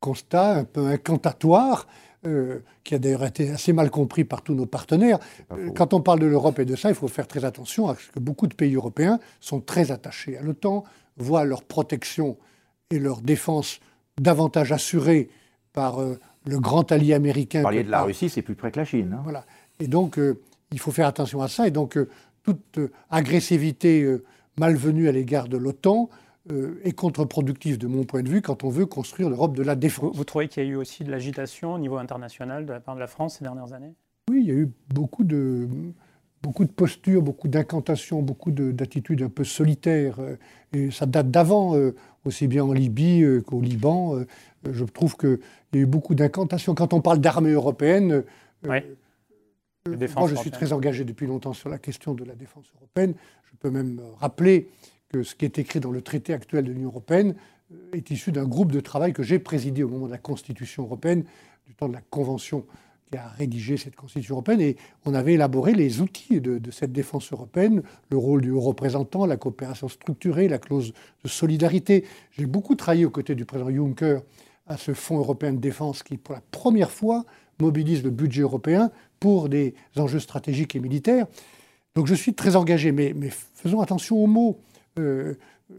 constat un peu incantatoire. Euh, qui a d'ailleurs été assez mal compris par tous nos partenaires. Euh, quand on parle de l'Europe et de ça, il faut faire très attention à ce que beaucoup de pays européens sont très attachés à l'OTAN, voient leur protection et leur défense davantage assurées par euh, le grand allié américain. Parliez de la Russie, c'est plus près que la Chine. Hein. Voilà. Et donc, il faut faire attention à ça. Et donc, toute agressivité malvenue à l'égard de l'OTAN euh, est contre-productif de mon point de vue quand on veut construire l'Europe de la défense. Vous, trouvez qu'il y a eu aussi de l'agitation au niveau international de la part de la France ces dernières années? Oui, il y a eu beaucoup de, beaucoup de postures, beaucoup d'incantations, beaucoup d'attitudes un peu solitaires. Euh, et ça date d'avant, euh, aussi bien en Libye qu'au Liban. Je trouve qu'il y a eu beaucoup d'incantations. Quand on parle d'armée européenne, moi je suis très engagé depuis longtemps sur la question de la défense européenne. Je peux même rappeler que ce qui est écrit dans le traité actuel de l'Union européenne euh, est issu d'un groupe de travail que j'ai présidé au moment de la Constitution européenne, du temps de la Convention qui a rédigé cette Constitution européenne, et on avait élaboré les outils de, cette défense européenne, le rôle du haut représentant, la coopération structurée, la clause de solidarité. J'ai beaucoup travaillé aux côtés du président Juncker à ce Fonds européen de défense qui, pour la première fois, mobilise le budget européen pour des enjeux stratégiques et militaires. Donc je suis très engagé, mais, mais faisons attention aux mots. Euh,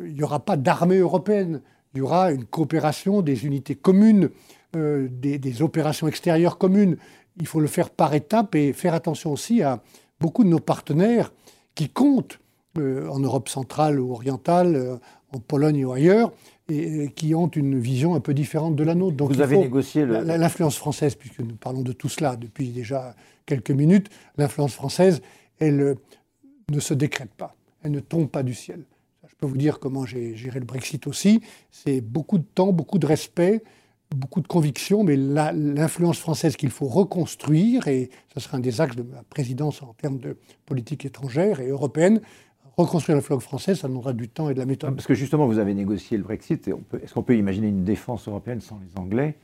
il n'y aura pas d'armée européenne, il y aura une coopération des unités communes, euh, des, opérations extérieures communes. Il faut le faire par étapes et faire attention aussi à beaucoup de nos partenaires qui comptent euh, en Europe centrale ou orientale, en Pologne ou ailleurs, et, qui ont une vision un peu différente de la nôtre. Donc Vous avez négocié l'influence française, puisque nous parlons de tout cela depuis déjà quelques minutes. L'influence française, elle ne se décrète pas, elle ne tombe pas du ciel. Je peux vous dire comment j'ai géré le Brexit aussi. C'est beaucoup de temps, beaucoup de respect, beaucoup de conviction, mais l'influence française qu'il faut reconstruire, et ce sera un des axes de ma présidence en termes de politique étrangère et européenne, reconstruire l'influence française, ça demandera du temps et de la méthode. Parce que justement, vous avez négocié le Brexit. Est-ce qu'on peut imaginer une défense européenne sans les Anglais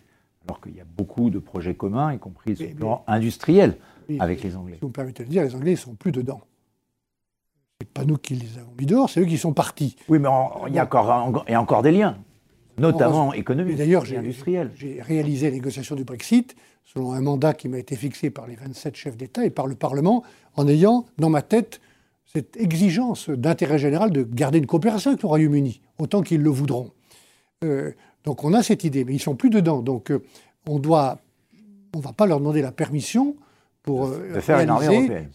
alors qu'il y a beaucoup de projets communs, y compris sur le plan industriel, avec les Anglais? Si vous me permettez de dire, les Anglais ne sont plus dedans n'est pas nous qui les avons mis dehors, c'est eux qui sont partis. Oui, mais il y, a encore, y a encore des liens, notamment économiques et industriels. J'ai réalisé la négociation du Brexit selon un mandat qui m'a été fixé par les 27 chefs d'État et par le Parlement, en ayant dans ma tête cette exigence d'intérêt général de garder une coopération avec le Royaume-Uni, autant qu'ils le voudront. Euh, donc on a cette idée, mais ils sont plus dedans. Donc euh, on doit, on va pas leur demander la permission pour euh, faire une armée européenne.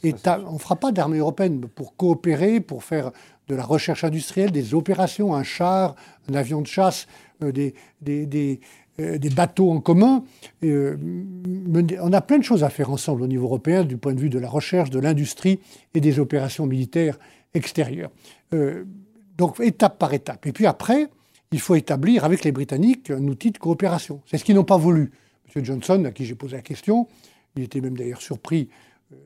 on ne fera pas d'armée européenne pour coopérer, pour faire de la recherche industrielle, des opérations, un char, un avion de chasse, euh, des, des, euh, des, bateaux en commun. on a plein de choses à faire ensemble au niveau européen du point de vue de la recherche, de l'industrie et des opérations militaires extérieures. donc étape par étape. Et puis après, il faut établir avec les Britanniques un outil de coopération. C'est ce qu'ils n'ont pas voulu. M. Johnson, à qui j'ai posé la question, il était même d'ailleurs surpris. Euh,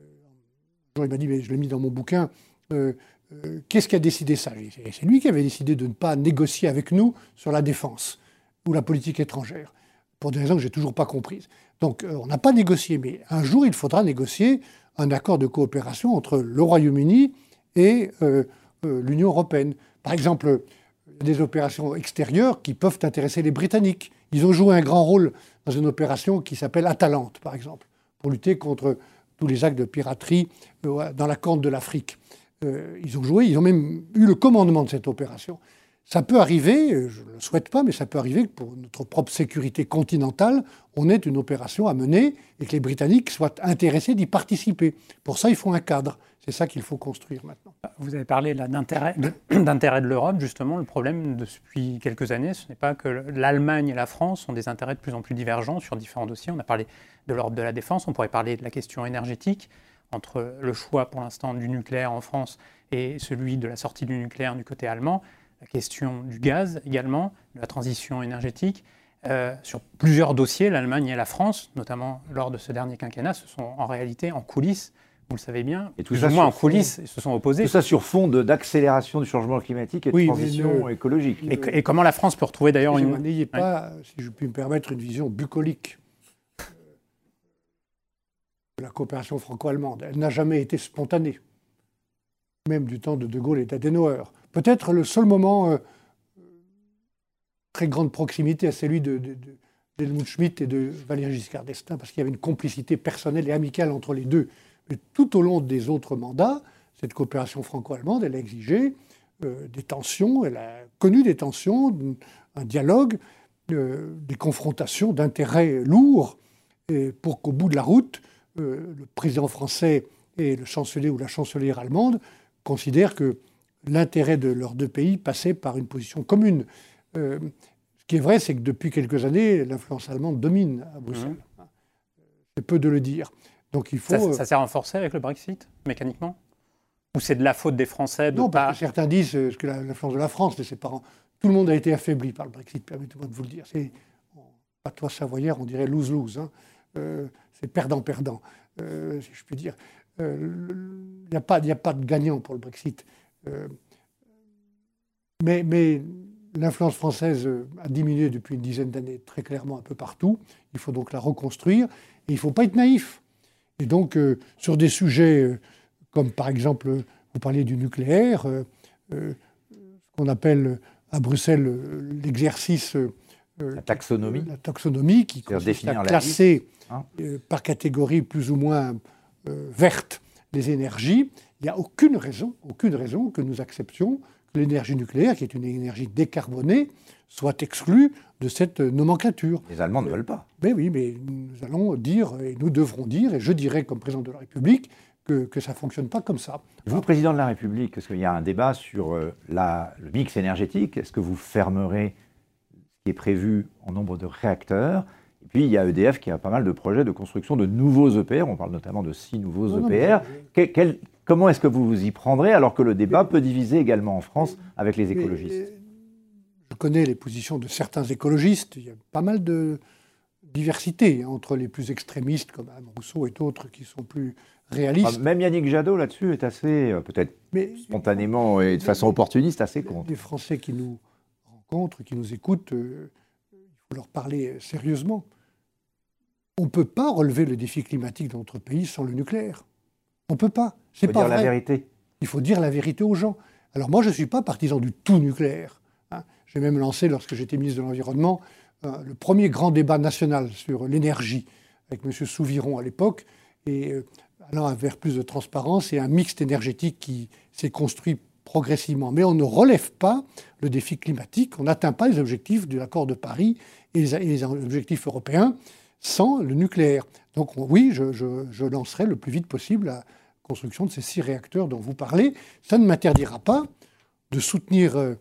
il m'a dit, mais je l'ai mis dans mon bouquin, euh, euh, qu'est-ce qui a décidé ça? C'est lui qui avait décidé de ne pas négocier avec nous sur la défense ou la politique étrangère, pour des raisons que j'ai toujours pas comprises. Donc on n'a pas négocié, mais un jour il faudra négocier un accord de coopération entre le Royaume-Uni et l'Union européenne. Par exemple, des opérations extérieures qui peuvent intéresser les Britanniques. Ils ont joué un grand rôle dans une opération qui s'appelle Atalante, par exemple pour lutter contre tous les actes de piraterie euh, dans la corne de l'Afrique. Euh, ils ont joué, ils ont même eu le commandement de cette opération. Ça peut arriver, euh, je ne le souhaite pas, mais ça peut arriver que pour notre propre sécurité continentale, on ait une opération à mener et que les Britanniques soient intéressés d'y participer. Pour ça, il faut un cadre. C'est ça qu'il faut construire maintenant. Vous avez parlé d'intérêt de l'Europe. Justement, le problème depuis quelques années, ce n'est pas que l'Allemagne et la France ont des intérêts de plus en plus divergents sur différents dossiers. On a parlé de l'Europe de la défense, on pourrait parler de la question énergétique, entre le choix pour l'instant du nucléaire en France et celui de la sortie du nucléaire du côté allemand. La question du gaz également, de la transition énergétique. Euh, sur plusieurs dossiers, l'Allemagne et la France, notamment lors de ce dernier quinquennat, se sont en réalité en coulisses, vous le savez bien, et tout ça moins en coulisses, se sont opposés. Tout ça sur fond d'accélération du changement climatique et de transition écologique. Et, comment la France peut retrouver d'ailleurs une... N'ayez pas, si je puis me permettre, une vision bucolique de la coopération franco-allemande. Elle n'a jamais été spontanée, même du temps de De Gaulle et d'Adenauer. Peut-être le seul moment euh, très grande proximité à celui de, d'Helmut Schmidt et de Valéry Giscard d'Estaing, parce qu'il y avait une complicité personnelle et amicale entre les deux. Mais tout au long des autres mandats, cette coopération franco-allemande, elle a exigé euh, des tensions, elle a connu des tensions, un dialogue, euh, des confrontations d'intérêts lourds, et pour qu'au bout de la route, le président français et le chancelier ou la chancelière allemande considèrent que l'intérêt de leurs deux pays passait par une position commune. Euh, ce qui est vrai, c'est que depuis quelques années, l'influence allemande domine à Bruxelles. Mhm. C'est peu de le dire. Donc il faut. Ça, ça s'est renforcé avec le Brexit, mécaniquement? Ou c'est de la faute des Français de Non, pas... parce que certains disent euh, que l'influence de la France, de ses parents. Tout le monde a été affaibli par le Brexit, permettez-moi de vous le dire. C'est, pas toi savoyard, on dirait lose-lose. Hein. Euh, c'est perdant-perdant, si je puis dire. Il n'y a, a pas de gagnant pour le Brexit. Mais, mais L'influence française euh, a diminué depuis une dizaine d'années très clairement un peu partout. Il faut donc la reconstruire et il ne faut pas être naïf. Et donc, euh, sur des sujets euh, comme par exemple, vous parliez du nucléaire, ce qu'on appelle à Bruxelles l'exercice. la taxonomie. La taxonomie qui consiste à classer hein. par catégorie plus ou moins verte les énergies. Il n'y a aucune raison, aucune raison que nous acceptions l'énergie nucléaire, qui est une énergie décarbonée, soit exclue de cette nomenclature. Les Allemands ne veulent pas. Mais oui, mais nous allons dire, et nous devrons dire, et je dirais comme président de la République, que, que ça ne fonctionne pas comme ça. Vous, président de la République, est-ce qu'il y a un débat sur euh, la, le mix énergétique Est-ce que vous fermerez ce qui est prévu en nombre de réacteurs? Et puis, il y a EDF qui a pas mal de projets de construction de nouveaux EPR. On parle notamment de six nouveaux EPR. quel, Comment est-ce que vous vous y prendrez alors que le débat peut diviser également en France avec les écologistes Je connais les positions de certains écologistes. Il y a pas mal de diversité entre les plus extrémistes comme Anne Rousseau et d'autres qui sont plus réalistes. Ah, même Yannick Jadot là-dessus est assez, euh, peut-être spontanément et de façon opportuniste, assez contre. Les Français qui nous rencontrent, qui nous écoutent, euh, il faut leur parler sérieusement. On ne peut pas relever le défi climatique dans notre pays sans le nucléaire. On ne peut pas. C'est pas dire la vérité. Il faut dire la vérité aux gens. Alors moi, je ne suis pas partisan du tout nucléaire. Hein. J'ai même lancé, lorsque j'étais ministre de l'Environnement, euh, le premier grand débat national sur l'énergie avec M. Souviron à l'époque, et euh, allant vers plus de transparence et un mixte énergétique qui s'est construit progressivement. Mais on ne relève pas le défi climatique, on n'atteint pas les objectifs de l'accord de Paris et les, objectifs européens sans le nucléaire. Donc oui, je, lancerai le plus vite possible la construction de ces six réacteurs dont vous parlez. Ça ne m'interdira pas de soutenir euh,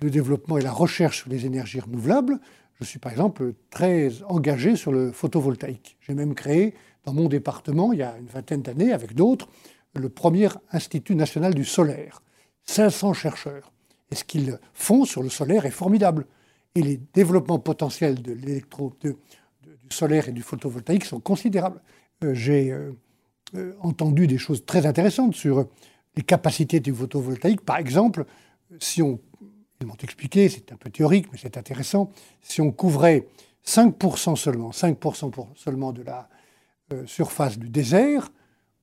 le développement et la recherche sur les énergies renouvelables. Je suis par exemple très engagé sur le photovoltaïque. J'ai même créé dans mon département, il y a une vingtaine d'années, avec d'autres, le premier Institut national du solaire. 500 chercheurs. Et ce qu'ils font sur le solaire est formidable. Et les développements potentiels de l'électro, solaire et du photovoltaïque sont considérables. Euh, j'ai euh, euh, entendu des choses très intéressantes sur les capacités du photovoltaïque. Par exemple, si on, ils m'ont expliqué, c'est un peu théorique, mais c'est intéressant, si on couvrait 5% seulement, 5% seulement de la surface du désert,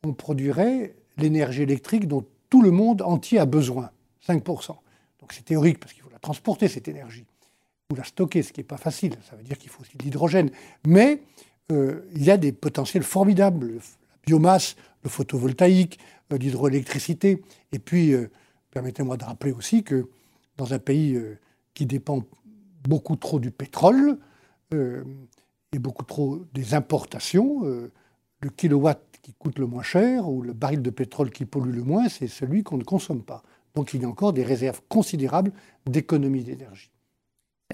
on produirait l'énergie électrique dont tout le monde entier a besoin, 5%. Donc c'est théorique parce qu'il faut la transporter, cette énergie ou la stocker, ce qui n'est pas facile. Ça veut dire qu'il faut aussi de l'hydrogène. Mais euh, il y a des potentiels formidables. La biomasse, le photovoltaïque, euh, l'hydroélectricité. Et puis, euh, permettez-moi de rappeler aussi que dans un pays qui dépend beaucoup trop du pétrole et beaucoup trop des importations, le kilowatt qui coûte le moins cher ou le baril de pétrole qui pollue le moins, c'est celui qu'on ne consomme pas. Donc il y a encore des réserves considérables d'économie d'énergie.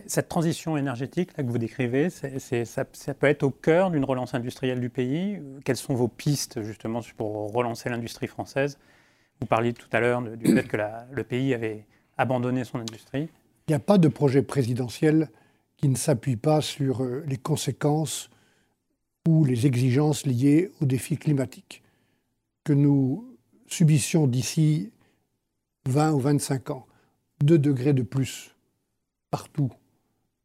Cette transition énergétique là, que vous décrivez, ça, peut être au cœur d'une relance industrielle du pays. Quelles sont vos pistes justement pour relancer l'industrie française? Vous parliez tout à l'heure du fait que le pays avait abandonner son industrie Il n'y a pas de projet présidentiel qui ne s'appuie pas sur euh, les conséquences ou les exigences liées aux défis climatiques que nous subissions d'ici 20 ou 25 ans. 2 degrés de plus partout,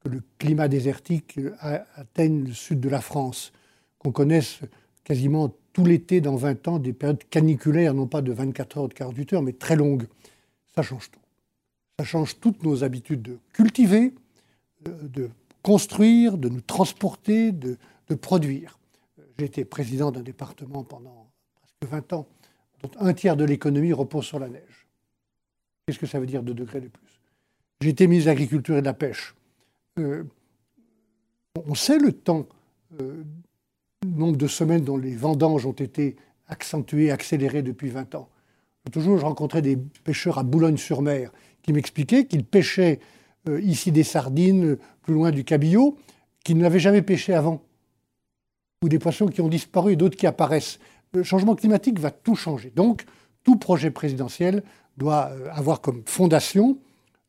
que le climat désertique atteigne le sud de la France, qu'on connaisse quasiment tout l'été dans 20 ans des périodes caniculaires, non pas de 24 heures ou de 48 heures, mais très longues. Ça change tout. Ça change toutes nos habitudes de cultiver, de construire, de nous transporter, de, produire. J'ai été président d'un département pendant presque 20 ans, dont un tiers de l'économie repose sur la neige. Qu'est-ce que ça veut dire 2 degrés de plus? J'ai été ministre de l'Agriculture et de la Pêche. Euh, on sait le temps, euh, nombre de semaines dont les vendanges ont été accentuées, accélérées depuis 20 ans. Toujours, je rencontrais des pêcheurs à Boulogne-sur-Mer qui m'expliquaient qu'ils pêchaient euh, ici des sardines, plus loin du cabillaud, qu'ils n'avaient jamais pêché avant. Ou des poissons qui ont disparu et d'autres qui apparaissent. Le changement climatique va tout changer. Donc, tout projet présidentiel doit euh, avoir comme fondation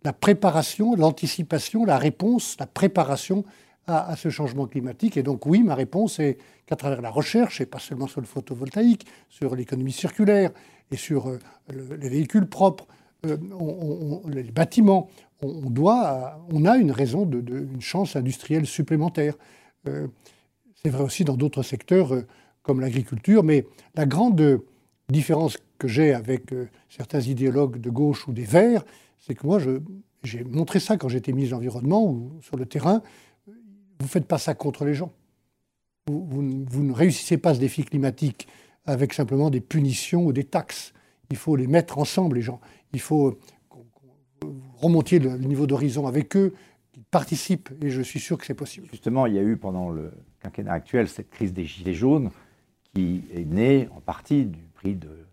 la préparation, l'anticipation, la réponse, la préparation à, ce changement climatique. Et donc oui, ma réponse est qu'à travers la recherche, et pas seulement sur le photovoltaïque, sur l'économie circulaire et sur euh, les véhicules propres, les bâtiments, on, doit, on a une raison, de, une chance industrielle supplémentaire. Euh, c'est vrai aussi dans d'autres secteurs euh, comme l'agriculture, mais la grande différence que j'ai avec euh, certains idéologues de gauche ou des Verts, c'est que moi, j'ai montré ça quand j'étais ministre de l'Environnement ou sur le terrain. Vous ne faites pas ça contre les gens. Vous, ne réussissez pas ce défi climatique avec simplement des punitions ou des taxes. Il faut les mettre ensemble, les gens. Il faut remontiez le, niveau d'horizon avec eux, qu'ils participent, et je suis sûr que c'est possible. Justement, il y a eu pendant le quinquennat actuel cette crise des gilets jaunes qui est née en partie du prix de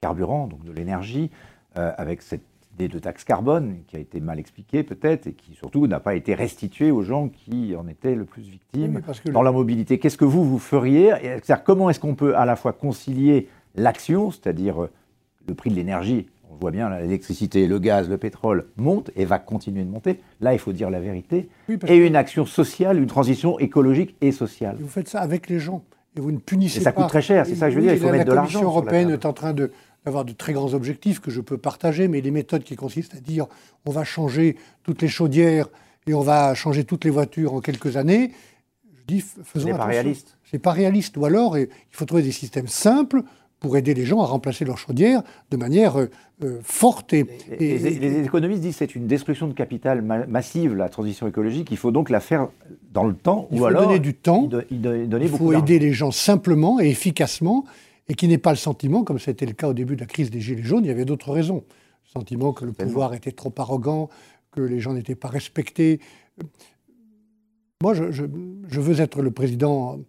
carburant, donc de l'énergie, euh, avec cette idée de taxe carbone qui a été mal expliquée peut-être et qui surtout n'a pas été restituée aux gens qui en étaient le plus victimes dans la mobilité. Qu'est-ce que vous, vous feriez? Comment est-ce qu'on peut à la fois concilier l'action, c'est-à-dire euh, le prix de l'énergie on voit bien, l'électricité, le gaz, le pétrole montent et va continuer de monter. Là, il faut dire la vérité. et une action sociale, une transition écologique et sociale. vous faites ça avec les gens. Et vous ne punissez et ça coûte très cher, c'est ça que je veux dire. Il faut mettre de l'argent. La Commission européenne est en train d'avoir de très grands objectifs que je peux partager, mais les méthodes qui consistent à dire on va changer toutes les chaudières et on va changer toutes les voitures en quelques années, je dis faisons C'est pas réaliste. C'est pas réaliste. Ou alors, il faut trouver des systèmes simples pour aider les gens à remplacer leur chaudière de manière euh, euh, forte. Et, les, économistes disent que c'est une destruction de capital massive, la transition écologique. Il faut donc la faire dans le temps. Il ou faut donner du temps. Il, faut aider les gens simplement et efficacement et qui n'ait pas le sentiment, comme c'était le cas au début de la crise des Gilets jaunes, il y avait d'autres raisons. Le sentiment que le pouvoir était trop arrogant, que les gens n'étaient pas respectés. Moi, je, veux être le président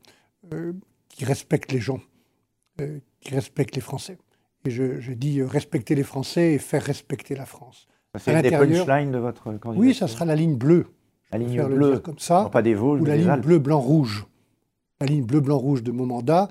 euh, qui respecte les gens, qui respecte les Français. Et je, dis euh, respecter les Français et faire respecter la France. C'est des punchlines de votre candidature Oui, ça sera la ligne bleue. La ligne bleue, comme ça, pas des Vosges, ou la ligne bleu, blanc, rouge. La ligne bleu, blanc, rouge de mon mandat,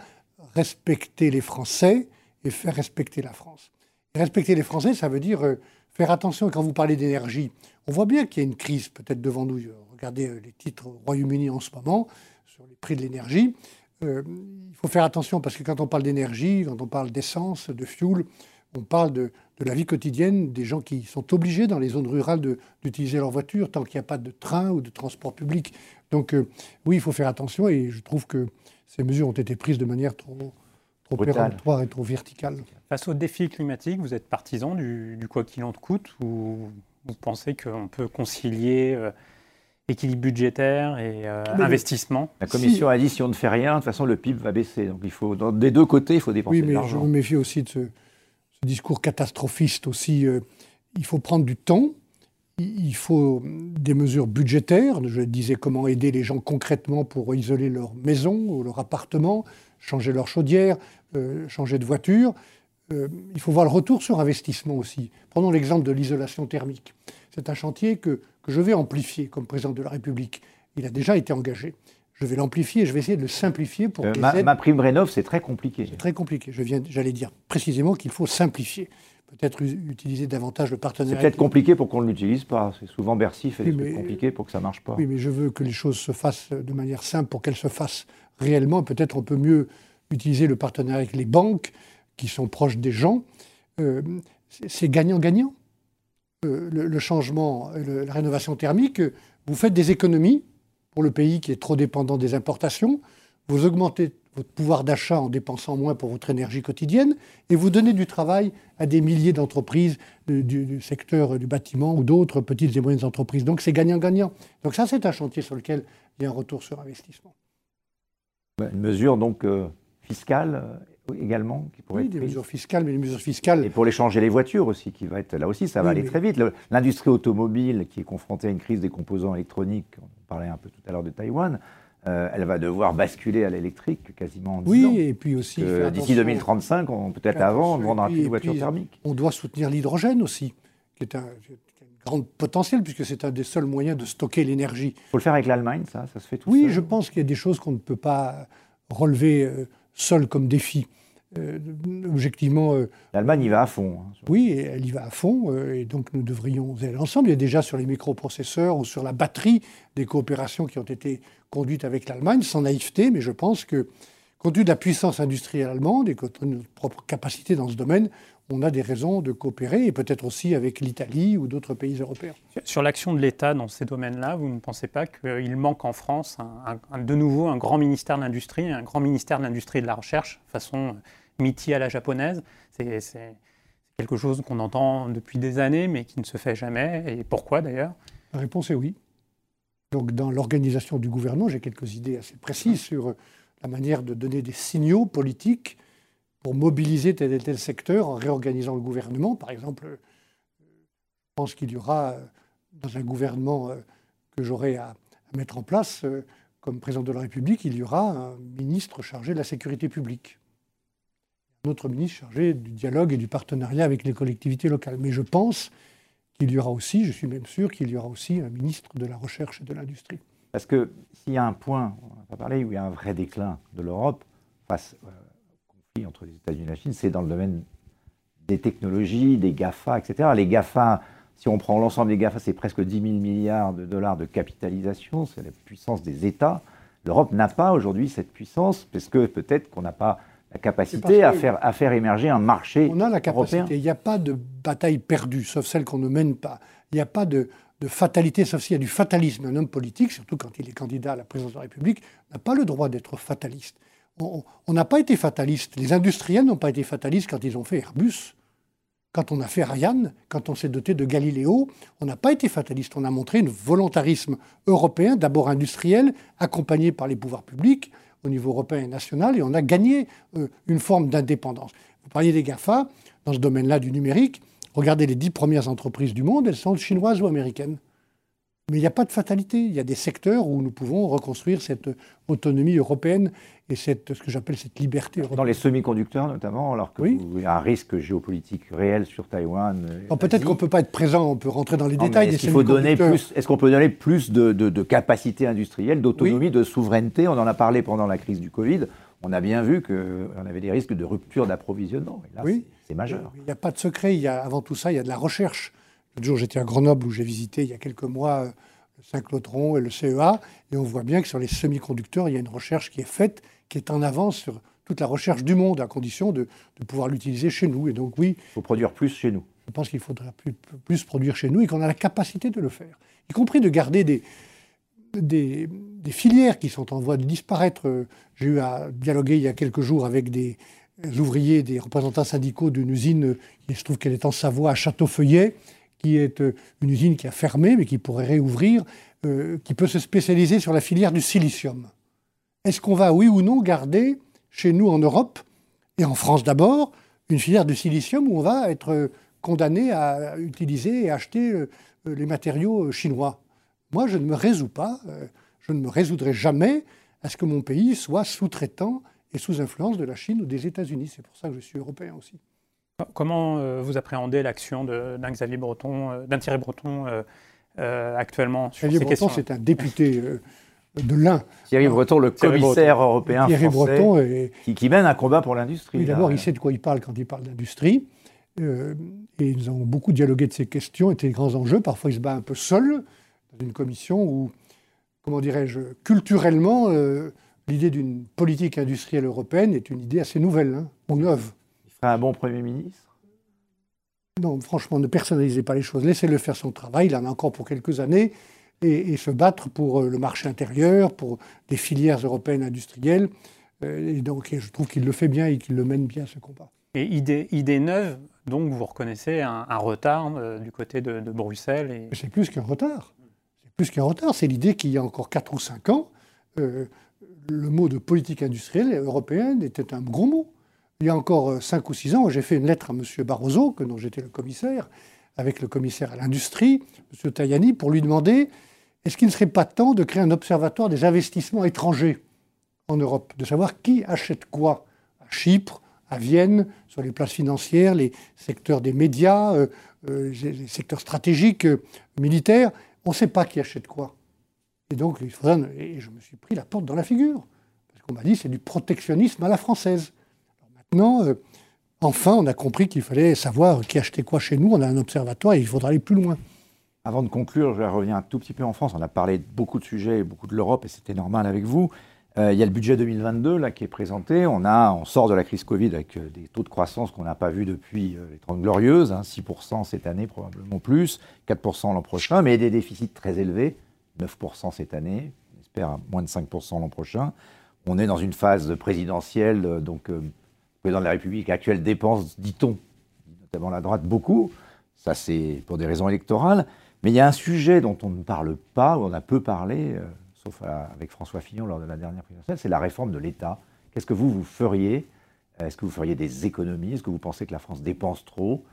respecter les Français et faire respecter la France. respecter les Français, ça veut dire euh, faire attention quand vous parlez d'énergie. On voit bien qu'il y a une crise peut-être devant nous. Regardez euh, les titres au Royaume-Uni en ce moment sur les prix de l'énergie. Euh, il faut faire attention parce que quand on parle d'énergie, quand on parle d'essence, de fuel, on parle de, la vie quotidienne des gens qui sont obligés dans les zones rurales d'utiliser leur voiture tant qu'il n'y a pas de train ou de transport public. Donc oui, il faut faire attention et je trouve que ces mesures ont été prises de manière trop, trop péremptoire et trop verticale. Face aux défis climatiques, vous êtes partisan du, quoi qu'il en coûte ou vous pensez qu'on peut concilier euh, équilibre budgétaire et euh, investissement. La Commission a dit si on ne fait rien, de toute façon le PIB va baisser. Donc il faut, des deux côtés, il faut dépenser de l'argent. Oui, mais je me méfie aussi de ce, discours catastrophiste aussi. Euh, il faut prendre du temps, il faut des mesures budgétaires. Je disais comment aider les gens concrètement pour isoler leur maison ou leur appartement, changer leur chaudière, euh, changer de voiture. il faut voir le retour sur investissement aussi. Prenons l'exemple de l'isolation thermique. C'est un chantier que que je vais amplifier comme président de la République. Il a déjà été engagé. Je vais l'amplifier, je vais essayer de le simplifier pour Euh, que ma, aides- ma prime rénov, c'est très compliqué. C'est très compliqué. Je viens, j'allais dire précisément qu'il faut simplifier. Peut-être utiliser davantage le C'est partenariat. peut-être compliqué pour qu'on ne l'utilise pas. C'est souvent Bercy fait des Oui, trucs mais- compliqués pour que ça marche pas. Oui, mais je veux que les choses se fassent de manière simple pour qu'elles se fassent réellement. Peut-être on peut mieux utiliser le partenariat avec les banques qui sont proches des gens. Euh, c'est- c'est gagnant-gagnant. Euh, le, le changement, le- la rénovation thermique, vous faites des économies pour le pays qui est trop dépendant des importations. Vous augmentez votre pouvoir d'achat en dépensant moins pour votre énergie quotidienne et vous donnez du travail à des milliers d'entreprises du, du- du secteur du bâtiment ou d'autres petites et moyennes entreprises. Donc c'est gagnant-gagnant. Donc ça, c'est un chantier sur lequel il y a un retour sur investissement. Une mesure donc euh, fiscale euh, également qui pourrait Oui, être des prise. mesures fiscales, mais les mesures fiscales, Et pour les changer les voitures aussi, qui va être là aussi, ça va Oui, aller mais- très vite. L'industrie automobile qui est confrontée à une crise des composants électroniques, on parlait un peu tout à l'heure de Taïwan, euh, elle va devoir basculer à l'électrique quasiment en 10 oui, ans. et puis aussi. D'ici attention- 2035, on- peut-être avant, on vendra plus de voitures thermiques. On doit soutenir l'hydrogène aussi, qui est un, grand potentiel, puisque c'est un des seuls moyens de stocker l'énergie. Il faut le faire avec l'Allemagne, ça, ça se fait tout Oui, seul. je pense qu'il y a des choses qu'on ne peut pas relever euh, seul comme défi. Euh, objectivement, euh, L'Allemagne y va à fond. hein, oui, elle y va à fond, euh, et donc nous devrions aller ensemble. Il y a déjà sur les microprocesseurs ou sur la batterie des coopérations qui ont été conduites avec l'Allemagne, sans naïveté, mais je pense que, compte tenu de la puissance industrielle allemande et compte tenu de notre propre capacité dans ce domaine, on a des raisons de coopérer, et peut-être aussi avec l'Italie ou d'autres pays européens. Sur l'action de l'État dans ces domaines-là, vous ne pensez pas qu'il manque en France un- un- de nouveau un grand ministère de l'Industrie, un grand ministère de l'Industrie et de la Recherche, façon MITI à la japonaise C'est quelque chose qu'on entend depuis des années, mais qui ne se fait jamais. Et pourquoi d'ailleurs? La réponse est oui. Donc, dans l'organisation du gouvernement, j'ai quelques idées assez précises sur la manière de donner des signaux politiques pour mobiliser tel et tel secteur en réorganisant le gouvernement. Par exemple, je pense qu'il y aura, dans un gouvernement euh, que j'aurai à, à mettre en place, euh, comme président de la République, il y aura un ministre chargé de la sécurité publique. Un autre ministre chargé du dialogue et du partenariat avec les collectivités locales. Mais je pense qu'il y aura aussi, je suis même sûr qu'il y aura aussi un ministre de la Recherche et de l'Industrie. Parce que s'il y a un point, on n'a pas parlé, où il y a un vrai déclin de l'Europe face euh, au conflit entre les États-Unis et la Chine, c'est dans le domaine des technologies, des GAFA, etc. Les GAFA, si on prend l'ensemble des GAFA, c'est presque 10 000 milliards de dollars de capitalisation, c'est la puissance des États. L'Europe n'a pas aujourd'hui cette puissance, parce que peut-être qu'on n'a pas la capacité à faire, à faire émerger un marché On a la capacité. européen. Il n'y a pas de bataille perdue, sauf celle qu'on ne mène pas. Il n'y a pas de, de fatalité, sauf s'il y a du fatalisme. Un homme politique, surtout quand il est candidat à la présidence de la République, n'a pas le droit d'être fataliste. On on n'a pas été fataliste. Les industriels n'ont pas été fatalistes quand ils ont fait Airbus. Quand on a fait Ariane, quand on s'est doté de Galiléo, on n'a pas été fataliste. On a montré un volontarisme européen, d'abord industriel, accompagné par les pouvoirs publics au niveau européen et national, et on a gagné euh, une forme d'indépendance. Vous parliez des GAFA, dans ce domaine-là du numérique. Regardez les dix premières entreprises du monde, elles sont chinoises ou américaines. Mais il n'y a pas de fatalité. Il y a des secteurs où nous pouvons reconstruire cette autonomie européenne et cette, ce que j'appelle cette liberté Dans européenne. les semi-conducteurs notamment, alors qu'il Oui. y a un risque géopolitique réel sur Taïwan. euh, Peut-être qu'on ne peut pas être présent, on peut rentrer dans les Non, détails des semi-conducteurs. Est-ce qu'on peut donner plus de, de- de capacité industrielle, d'autonomie, de souveraineté? On en a parlé pendant la crise du Covid. On a bien vu qu'on avait des risques de rupture d'approvisionnement. Là, Oui. c'est- c'est majeur. Il n'y a pas de secret. Il y a, avant tout ça, il y a de la recherche. L'autre jour, j'étais à Grenoble où j'ai visité il y a quelques mois euh, le synchlotron et le CEA. Et on voit bien que sur les semi-conducteurs, il y a une recherche qui est faite, qui est en avance sur toute la recherche du monde, à condition de, de pouvoir l'utiliser chez nous. Et donc, oui, Il faut produire plus chez nous. je pense qu'il faudra plus, plus produire chez nous et qu'on a la capacité de le faire. Y compris de garder des, des, des filières qui sont en voie de disparaître. J'ai eu à dialoguer il y a quelques jours avec des ouvriers, des représentants syndicaux d'une usine, il se trouve qu'elle est en Savoie, à Châteaufeuillet, qui est euh, une usine qui a fermé, mais qui pourrait réouvrir, euh, qui peut se spécialiser sur la filière du silicium. Est-ce qu'on va, oui ou non, garder chez nous en Europe, et en France d'abord, une filière du silicium où on va être euh, condamné à utiliser et acheter les matériaux chinois? Moi, je ne me résous pas, je ne me résoudrai jamais à ce que mon pays soit sous-traitant et sous influence de la Chine ou des États-Unis. C'est pour ça que je suis européen aussi. Comment euh, vous appréhendez l'action de- d'un Xavier Breton, euh, d'un Thierry Breton euh, euh, actuellement sur Xavier ces Breton, c'est un député euh, de l'un. Thierry Breton, le commissaire européen Thierry français, Breton qui, mène un combat pour l'industrie. D'abord, il sait de quoi il parle quand il parle d'industrie. Euh, et nous avons beaucoup dialogué de ces questions et des grands enjeux. Parfois, il se bat un peu seul dans une commission où, comment dirais-je, culturellement, euh, l'idée d'une politique industrielle européenne est une idée assez nouvelle, hein, ou neuve. Un bon Premier ministre? Non, franchement, ne personnalisez pas les choses. Laissez-le faire son travail. Il en a encore pour quelques années. Et, se battre pour euh, le marché intérieur, pour des filières européennes industrielles. Et donc, je trouve qu'il le fait bien et qu'il le mène bien, ce combat. Et idée, idée neuve, donc vous reconnaissez un, retard euh, du côté de, Bruxelles et... C'est plus qu'un retard. C'est plus qu'un retard. C'est l'idée qu'il y a encore 4 ou 5 ans, euh, le mot de politique industrielle européenne était un gros mot. Il y a encore 5 ou 6 ans, j'ai fait une lettre à M. Barroso, que dont j'étais le commissaire, avec le commissaire à l'industrie, M. Tajani, pour lui demander est-ce qu'il ne serait pas temps de créer un observatoire des investissements étrangers en Europe, de savoir qui achète quoi à Chypre, à Vienne, sur les places financières, les secteurs des médias, euh, euh, les secteurs stratégiques, euh, militaires. On ne sait pas qui achète quoi. Et donc, et je me suis pris la porte dans la figure. Parce qu'on m'a dit c'est du protectionnisme à la française. Maintenant, enfin, on a compris qu'il fallait savoir qui achetait quoi chez nous. On a un observatoire et il faudra aller plus loin. Avant de conclure, je revenir un tout petit peu en France. On a parlé de beaucoup de sujets, beaucoup de l'Europe, et c'était normal avec vous. Euh, il y a le budget 2022 là, qui est présenté. On, a, on sort de la crise Covid avec euh, des taux de croissance qu'on n'a pas vus depuis euh, les 30 glorieuses, 6% hein, cette année probablement plus, 4% l'an prochain, mais des déficits très élevés, 9% cette année, on espère moins de 5% l'an prochain. On est dans une phase présidentielle, donc président de la République actuelle dépense, dit-on, notamment la droite, beaucoup. Ça, c'est pour des raisons électorales. Mais il y a un sujet dont on ne parle pas, où on a peu parlé, sauf avec François Fillon lors de la dernière présidentielle, c'est la réforme de l'État. Qu'est-ce que vous, vous feriez? Est-ce que vous feriez des économies? Est-ce que vous pensez que la France dépense trop?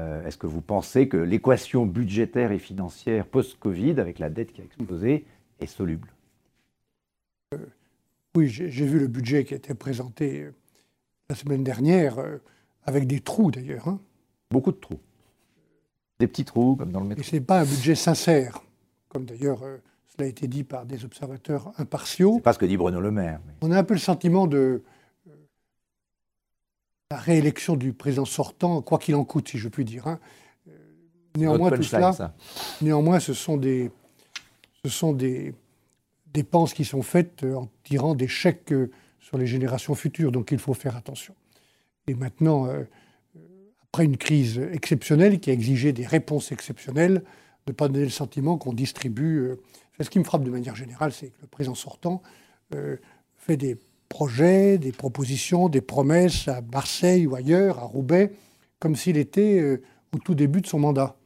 Euh, Est-ce que vous pensez que l'équation budgétaire et financière post-Covid, avec la dette qui a explosé, est soluble? Euh, Oui, j'ai vu le budget qui a été présenté euh, la semaine dernière, avec des trous d'ailleurs. Hein. Beaucoup de trous. Des petits trous, comme dans le métro. Et ce n'est pas un budget sincère, comme d'ailleurs cela a été dit par des observateurs impartiaux. C'est pas ce que dit Bruno Le Maire. On a un peu le sentiment de euh, la réélection du président sortant, quoi qu'il en coûte, si je puis dire. Hein. Euh, néanmoins, tout cela, néanmoins, ce sont des, ce sont des dépenses qui sont faites en tirant des chèques sur les générations futures. Donc, il faut faire attention. Et maintenant, euh, après une crise exceptionnelle qui a exigé des réponses exceptionnelles, ne pas donner le sentiment qu'on distribue ce qui me frappe de manière générale, c'est que le président sortant euh, fait des projets, des propositions, des promesses à Marseille ou ailleurs, à Roubaix, comme s'il était euh, au tout début de son mandat.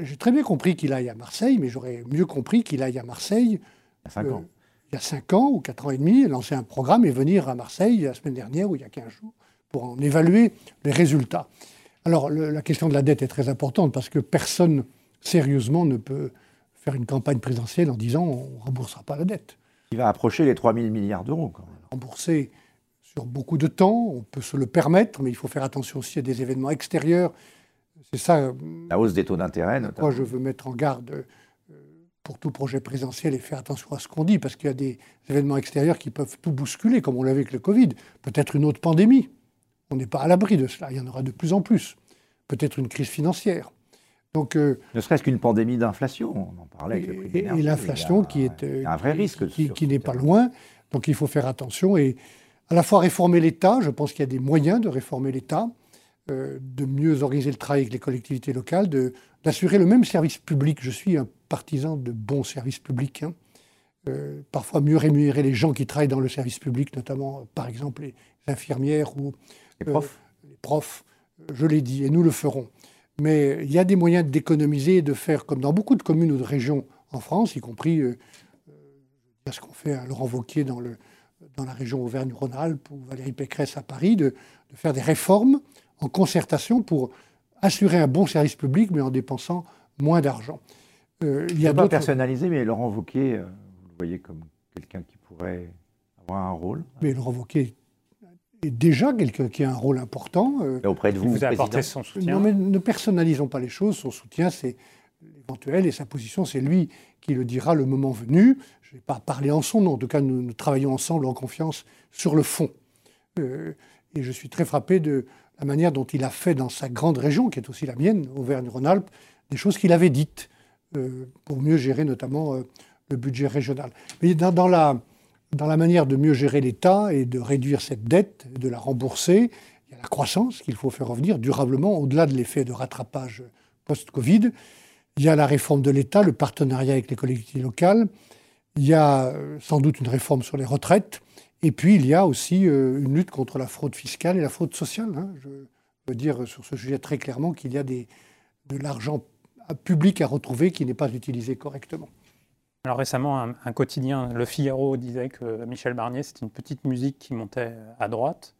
J'ai très bien compris qu'il aille à Marseille, mais j'aurais mieux compris qu'il aille à Marseille a 5 ans. Il y a 5 ans ou 4 ans et demi, lancer un programme et venir à Marseille la semaine dernière ou il y a 15 jours pour en évaluer les résultats. Alors la question de la dette est très importante parce que personne sérieusement ne peut faire une campagne présidentielle en disant on ne remboursera pas la dette. Il va approcher les 3 000 milliards d'euros. Rembourser sur beaucoup de temps, on peut se le permettre, mais il faut faire attention aussi à des événements extérieurs. C'est ça. Euh, la hausse des taux d'intérêt, notamment. Moi, je veux mettre en garde pour tout projet présidentiel et faire attention à ce qu'on dit, parce qu'il y a des événements extérieurs qui peuvent tout bousculer, comme on l'a vu avec le Covid. Peut-être une autre pandémie. On n'est pas à l'abri de cela. Il y en aura de plus en plus. Peut-être une crise financière. Donc, euh, ne serait-ce qu'une pandémie d'inflation, on en parlait avec le prix Et, l'inflation qui est un vrai risque, qui, n'est pas loin. Donc il faut faire attention et à la fois réformer l'État. Je pense qu'il y a des moyens de réformer l'État, euh, de mieux organiser le travail avec les collectivités locales, d'assurer le même service public. Je suis un partisan de bons services publics. Hein. Euh, parfois mieux rémunérer les gens qui travaillent dans le service public, notamment par exemple les infirmières ou les profs. les profs. Je l'ai dit et nous le ferons. Mais il y a des moyens d'économiser et de faire comme dans beaucoup de communes ou de régions en France, y compris euh, euh ce qu'on fait à Laurent dans, le, dans la région Auvergne-Rhône-Alpes ou Valérie Pécresse à Paris, de, faire des réformes en concertation pour assurer un bon service public, mais en dépensant moins d'argent. Euh, il y a pas personnalisé, mais Laurent Wauquiez, euh, vous le voyez comme quelqu'un qui pourrait avoir un rôle. Mais Laurent Wauquiez déjà quelqu'un qui a un rôle important. Euh, auprès de vous, vous apporté son soutien. Non, mais ne personnalisons pas les choses. Son soutien, c'est éventuel, et sa position, c'est lui qui le dira le moment venu. Je ne vais pas parler en son nom. En tout cas, nous, travaillons ensemble en confiance sur le fond. Euh, et je suis très frappé de la manière dont il a fait dans sa grande région, qui est aussi la mienne, Auvergne-Rhône-Alpes, des choses qu'il avait dites pour mieux gérer notamment le budget régional. Mais dans, la, manière de mieux gérer l'État et de réduire cette dette, de la rembourser, il y a la croissance qu'il faut faire revenir durablement au-delà de l'effet de rattrapage post-Covid. Il y a la réforme de l'État, le partenariat avec les collectivités locales. Il y a euh, sans doute une réforme sur les retraites. Et puis, il y a aussi euh, une lutte contre la fraude fiscale et la fraude sociale. Hein. Je veux dire sur ce sujet très clairement qu'il y a de l'argent public à retrouver qui n'est pas utilisé correctement. Alors récemment, un, quotidien, Le Figaro, disait que Michel Barnier, c'est une petite musique qui montait à droite.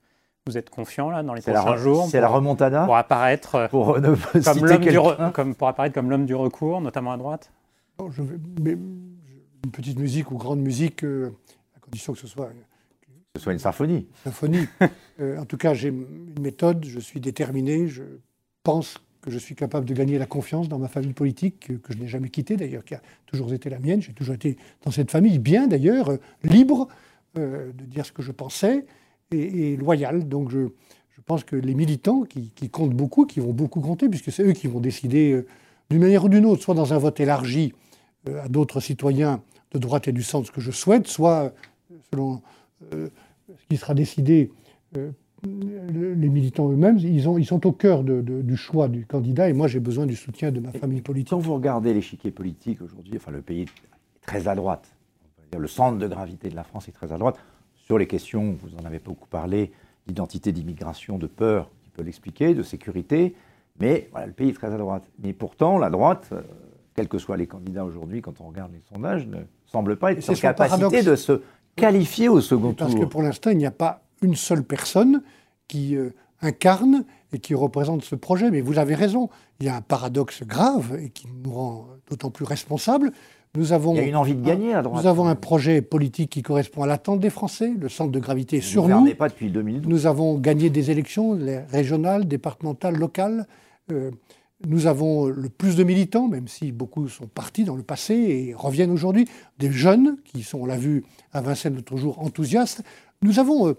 Vous êtes confiant là dans les prochains jours C'est la remontada pour apparaître pour comme l'homme comme pour apparaître comme l'homme du recours, notamment à droite? je une petite musique ou grande musique, euh, à condition que ce soit que ce soit une symphonie. Symphonie. Euh, en tout cas, j'ai une méthode, je suis déterminé, je pense que je suis capable de gagner la confiance dans ma famille politique, que, je n'ai jamais quittée d'ailleurs, qui a toujours été la mienne. J'ai toujours été dans cette famille, bien d'ailleurs, euh, libre de dire ce que je pensais et, loyal. Donc je, je, pense que les militants qui, comptent beaucoup, qui vont beaucoup compter, puisque c'est eux qui vont décider euh, d'une manière ou d'une autre, soit dans un vote élargi euh, à d'autres citoyens de droite et du centre, ce que je souhaite, soit euh, selon ce qui sera décidé les militants eux-mêmes, ils, ils, sont au cœur du choix du candidat et moi j'ai besoin du soutien de ma famille politique. Quand vous regardez l'échiquier politique aujourd'hui, enfin le pays est très à droite. Le centre de gravité de la France est très à droite sur les questions, vous en avez beaucoup parlé, d'identité, d'immigration, de peur, qui peut l'expliquer, de sécurité. Mais voilà, le pays est très à droite. Mais pourtant, la droite, euh, quels que soient les candidats aujourd'hui, quand on regarde les sondages, ne semble pas être en capacité de se qualifier au second tour. Parce que pour l'instant, il n'y a pas une seule personne qui euh, incarne et qui représente ce projet. Mais vous avez raison, il y a un paradoxe grave et qui nous rend d'autant plus responsables. Nous avons, Il y a une envie de gagner à droite. Nous avons un projet politique qui correspond à l'attente des Français. Le centre de gravité est sur nous. pas depuis 2012. Nous avons gagné des élections les régionales, départementales, locales. Euh, nous avons le plus de militants, même si beaucoup sont partis dans le passé et reviennent aujourd'hui. Des jeunes qui sont, on l'a vu à Vincennes l'autre jour, enthousiastes. Nous avons, euh,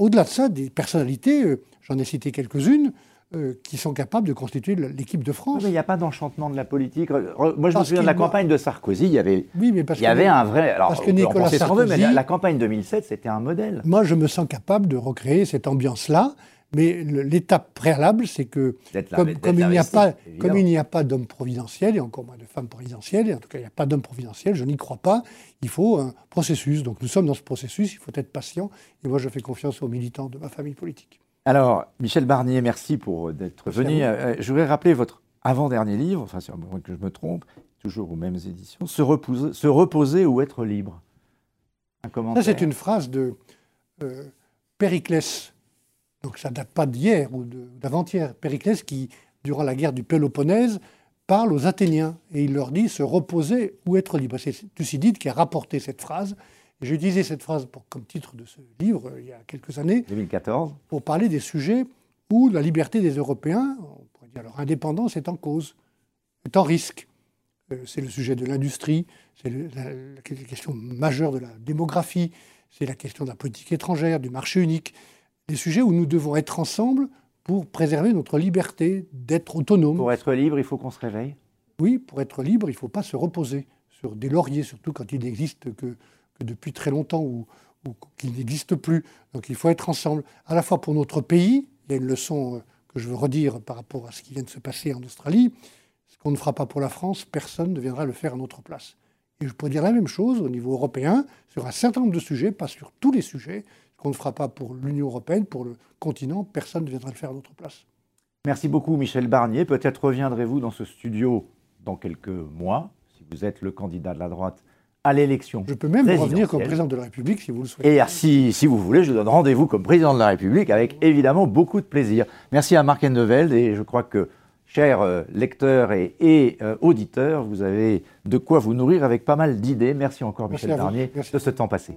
au-delà de ça, des personnalités, euh, j'en ai cité quelques-unes, euh, qui sont capables de constituer l'équipe de France. Mais il n'y a pas d'enchantement de la politique. Moi, je me souviens de la campagne de Sarkozy. Il y avait, oui, mais parce il y avait un vrai. Alors, parce que Nicolas Sarkozy, mais la, campagne 2007, c'était un modèle. Moi, je me sens capable de recréer cette ambiance-là. Mais l'étape préalable, c'est que comme, il n'y a pas, comme il n'y a pas d'homme providentiel, et encore moins de femme providentielle, et en tout cas il n'y a pas d'homme providentiel, je n'y crois pas, il faut un processus. Donc nous sommes dans ce processus, il faut être patient, et moi je fais confiance aux militants de ma famille politique. Alors, Michel Barnier, merci pour euh, d'être venu. Euh, je voudrais rappeler votre avant-dernier livre, enfin, c'est moins que je me trompe, toujours aux mêmes éditions, Se reposer, se reposer ou être libre. Un commentaire. Ça, c'est une phrase de euh, Périclès. Donc, ça ne date pas d'hier ou d'avant-hier. Périclès, qui, durant la guerre du Péloponnèse, parle aux Athéniens et il leur dit se reposer ou être libre. C'est Thucydide qui a rapporté cette phrase j'ai utilisé cette phrase pour, comme titre de ce livre il y a quelques années. 2014. Pour parler des sujets où la liberté des Européens, on pourrait dire leur indépendance, est en cause, est en risque. Euh, c'est le sujet de l'industrie, c'est la, la, question majeure de la démographie, c'est la question de la politique étrangère, du marché unique. Des sujets où nous devons être ensemble pour préserver notre liberté d'être autonome. Pour être libre, il faut qu'on se réveille? Oui, pour être libre, il ne faut pas se reposer sur des lauriers, surtout quand il n'existe que depuis très longtemps ou, qu'il n'existe plus. Donc il faut être ensemble, à la fois pour notre pays, il y a une leçon euh, que je veux redire par rapport à ce qui vient de se passer en Australie, ce qu'on ne fera pas pour la France, personne ne viendra le faire à notre place. Et je pourrais dire la même chose au niveau européen, sur un certain nombre de sujets, pas sur tous les sujets, qu'on ne fera pas pour l'Union européenne, pour le continent, personne ne viendra le faire à notre place. Merci beaucoup Michel Barnier. Peut-être reviendrez-vous dans ce studio dans quelques mois, si vous êtes le candidat de la droite à l'élection. Je peux même revenir comme président de la République si vous le souhaitez. Et si, si vous voulez, je donne rendez-vous comme président de la République avec évidemment beaucoup de plaisir. Merci à Marc Endeveld et je crois que, chers euh, lecteurs et, euh, auditeurs, vous avez de quoi vous nourrir avec pas mal d'idées. Merci encore Michel Barnier de ce temps passé.